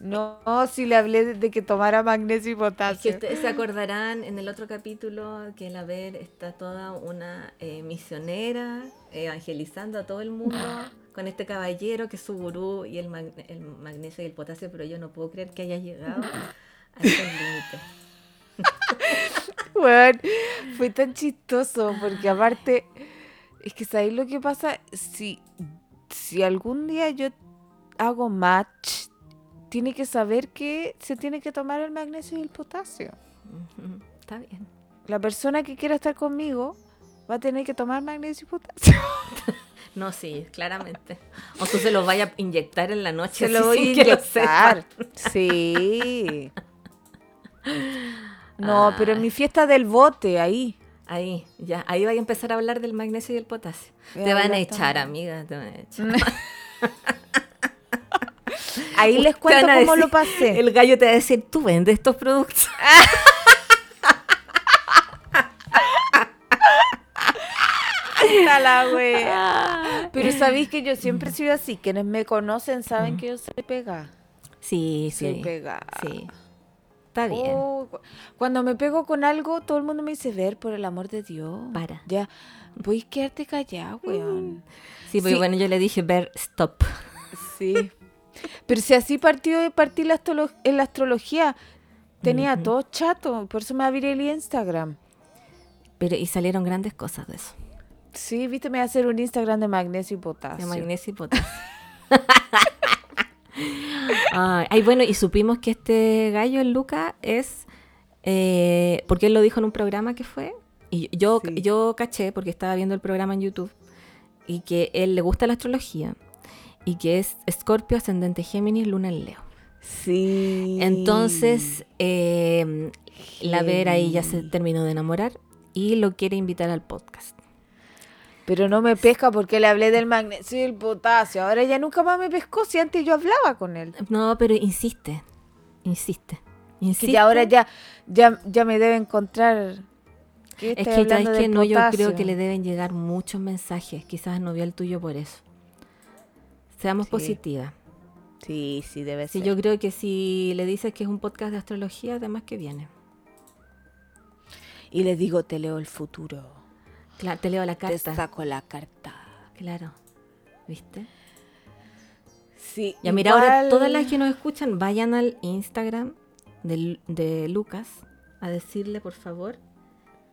no, si le hablé de, que tomara magnesio y Es que potasio. ustedes se acordarán en el otro capítulo que la Ver está toda una eh, misionera evangelizando a todo el mundo (laughs) con este caballero que es su gurú y el, mag- el magnesio y el potasio, pero yo no puedo creer que haya llegado a esos límites. (laughs) Weón, fue tan chistoso porque aparte, es que ¿sabéis lo que pasa? Si, si algún día yo hago match, tiene que saber que se tiene que tomar el magnesio y el potasio. Está bien. La persona que quiera estar conmigo va a tener que tomar magnesio y potasio. (laughs) No, sí, claramente. O tú se lo vayas a inyectar en la noche. Se lo voy a inyectar. Sí. (laughs) No, pero en mi fiesta del bote, ahí. Ahí, ya. Ahí voy a empezar a hablar del magnesio y el potasio. Voy Te van a echar, también. amiga. Te van a echar. (laughs) Ahí les cuento cómo lo pasé. El gallo te va a decir, tú vendes estos productos. (laughs) fea la wea. Pero sabéis que yo siempre he sido así. Quienes me conocen saben que yo soy pega. Sí, Soy sí. pega. Sí. Está bien. Oh, cu- cuando me pego con algo, todo el mundo me dice, ver, por el amor de Dios. Para. Ya, puedes quedarte callado, weón. Sí, porque sí. bueno, yo le dije ver stop. Sí. Pero si así partió de partir la en la astrología, tenía todo chato. Por eso me abrí el Instagram. Pero y salieron grandes cosas de eso. Sí, viste, me voy a hacer un Instagram de magnesio y potasio. De magnesio y potasio. (laughs) Ay, ay, bueno, y supimos que este gallo, el Luca, es. eh, porque él lo dijo en un programa que fue. Y yo, Sí. yo caché, porque estaba viendo el programa en YouTube, y que él le gusta la astrología. Y que es Escorpio, ascendente Géminis, Luna en Leo. Sí. Entonces, eh, la Vera ahí ya se terminó de enamorar y lo quiere invitar al podcast. Pero no me pesca porque le hablé del magnesio y el potasio. Ahora ya nunca más me pescó si antes yo hablaba con él. No, pero insiste, insiste. Insiste. ya ahora ya, ya, ya me debe encontrar. ¿Qué Es que sabes que no, yo creo que le deben llegar muchos mensajes. Quizás no vio el tuyo por eso. Seamos Sí. positivas. Sí, sí, debe Sí, ser. yo creo que si le dices que es un podcast de astrología, además que viene. Y le digo, te leo el futuro. Claro, te leo la Te carta. saco la carta. Claro. ¿Viste? Sí. Ya mira, ahora igual- todas las que nos escuchan, vayan al Instagram de, de Lucas a decirle, por favor,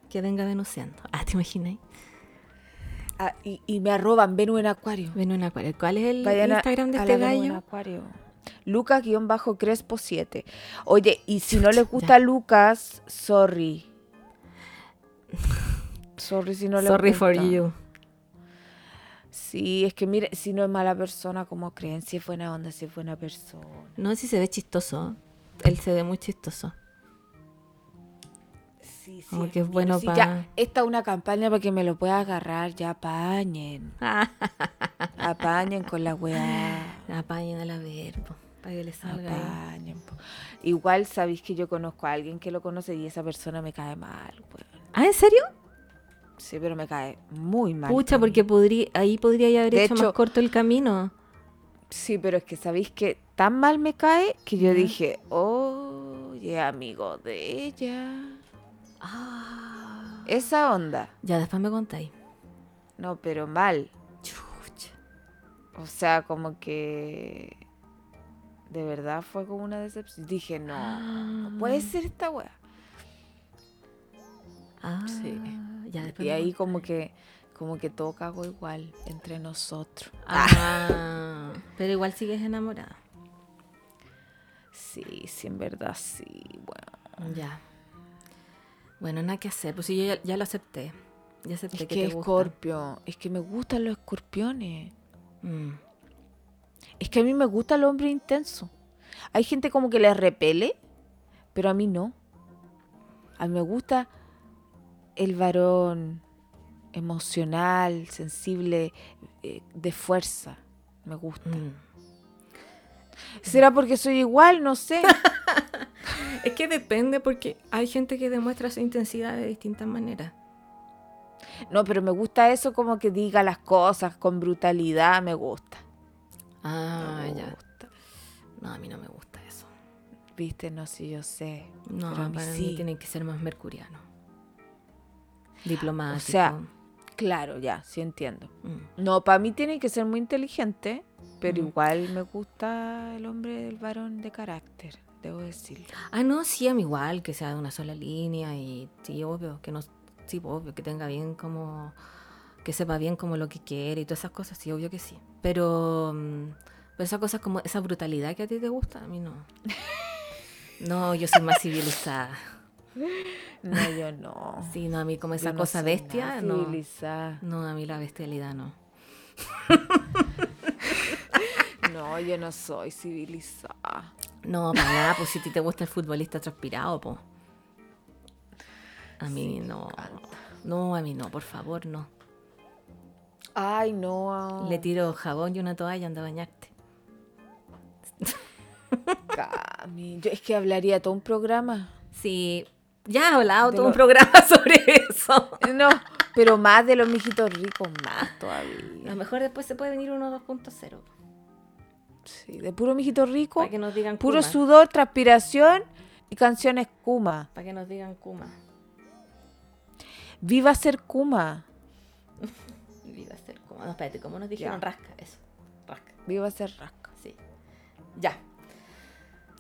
que venga venuseando. Ah, ¿te imaginas? Ah, y, y me arroban Venus en Acuario. Venus en Acuario. ¿Cuál es el Vayan a- Instagram de a este Venus en gallo? Acuario. Lucas-Crespo 7. Oye, y si no les gusta Lucas, sorry. (laughs) Sorry si no les Sorry for you. Sí, es que mire, si no es mala persona, como creen? Si es buena onda, si es buena persona. No, si se ve chistoso. Él se ve muy chistoso. Sí, sí. Como que es bueno Sí, pa- ya, esta es una campaña para que me lo pueda agarrar. Ya (laughs) apañen. Apañen con la weá. Apañen a la verbo. Para que le salga. Apañen. po. Igual sabéis que yo conozco a alguien que lo conoce y esa persona me cae mal, weón. ¿Ah, en serio? Sí, pero me cae muy mal. Pucha, po. porque podría, ahí podría haber De hecho, hecho- más corto el camino. Sí, pero es que sabéis que tan mal me cae que yo Ya. dije, oye, amigo de ella. Ah. Esa onda. Ya, después me contáis. No, pero mal. Chucha. O sea, como que de verdad fue como una decepción. Dije, no, no puede ser esta wea. Ah, Sí. Ya, después Y ahí como que, como que todo cagó igual entre nosotros. Ah, (laughs) pero igual sigues enamorada. Sí, sí, en verdad, sí, bueno. Ya. Bueno, nada que hacer. Pues sí, yo ya, ya lo acepté. Ya acepté Es que, que te gusta. escorpio, es que me gustan los escorpiones. Mm. Es que a mí me gusta el hombre intenso. Hay gente como que le repele, pero a mí no. A mí me gusta el varón emocional, sensible, eh, de fuerza. Me gusta. Mm. ¿Será porque soy igual? No sé. (laughs) Es que depende porque hay gente que demuestra su intensidad de distintas maneras. No, pero me gusta eso como que diga las cosas con brutalidad. Me gusta. Ah, me ya. gusta. No, a mí no me gusta eso. Viste, no sé, yo sé. No, pero a mí para sí. mí tienen que ser más mercuriano. Diplomático. O sea, Claro, ya, sí entiendo. Mm. No, para mí tiene que ser muy inteligente, pero Mm. igual me gusta el hombre, el varón de carácter, debo decirlo. Ah, no, sí, a mí igual, que sea de una sola línea y sí, obvio, que no, sí, obvio, que tenga bien como, que sepa bien como lo que quiere y todas esas cosas, sí, obvio que sí. Pero, mm, pero esas cosas como esa brutalidad que a ti te gusta, a mí no. (laughs) No, yo soy más civilizada. No, yo no. Sí, no, a mí como esa Yo cosa bestia, no. civilizada. No, a mí la bestialidad no. (laughs) No, yo no soy civilizada. No, para nada, pues si a ti te gusta el futbolista transpirado, pues. A mí no. No, a mí no, por favor, no. Ay, no. Le tiro jabón y una toalla anda a bañarte. Cami, yo es que hablaría todo un programa. Sí, ya hablado De todo un programa (laughs) sobre eso. No, Pero más de los mijitos ricos, más A todavía. lo mejor después se puede venir uno 2.0. Sí, de puro mijito rico. Para que nos digan Puro Kuma. sudor, transpiración y canciones Kuma. Para que nos digan Kuma. Viva ser Kuma. (laughs) Viva ser Kuma. No, espérate, ¿cómo nos dijeron? Ya. Rasca, eso. Rasca, Viva ser rasca. sí. Ya.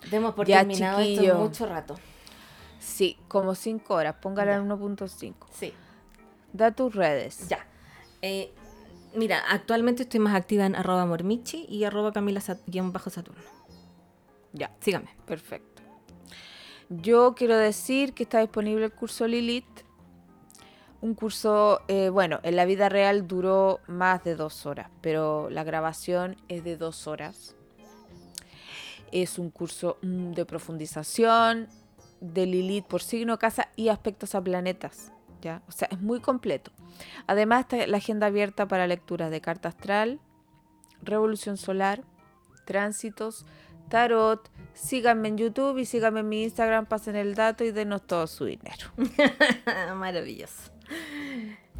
Demos por Ya, terminado esto mucho rato. Sí, como 5 horas. Póngala en 1.5. Sí. Da tus redes. Ya. Eh, mira, actualmente estoy más activa en arroba mormichi y arroba camila Sat- guion bajo saturno. Ya, Síganme. perfecto. Yo quiero decir que está disponible el curso Lilith. Un curso, eh, bueno, en la vida real duró más de dos horas, pero la grabación es de dos horas. Es un curso mm, de profundización de Lilith por signo, casa y aspectos a planetas. ¿ya? O sea, es muy completo. Además está la agenda abierta para lecturas de carta astral, revolución solar, tránsitos, tarot. Síganme en YouTube y síganme en mi Instagram, pasen el dato y denos todo su dinero. (laughs) Maravilloso.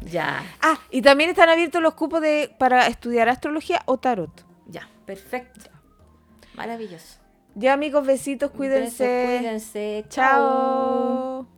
Ya, Ah, y también están abiertos los cupos de, para estudiar astrología o tarot. ya, perfecto. Maravilloso. Ya amigos, besitos, cuídense. Cuídense. Chao. Chao.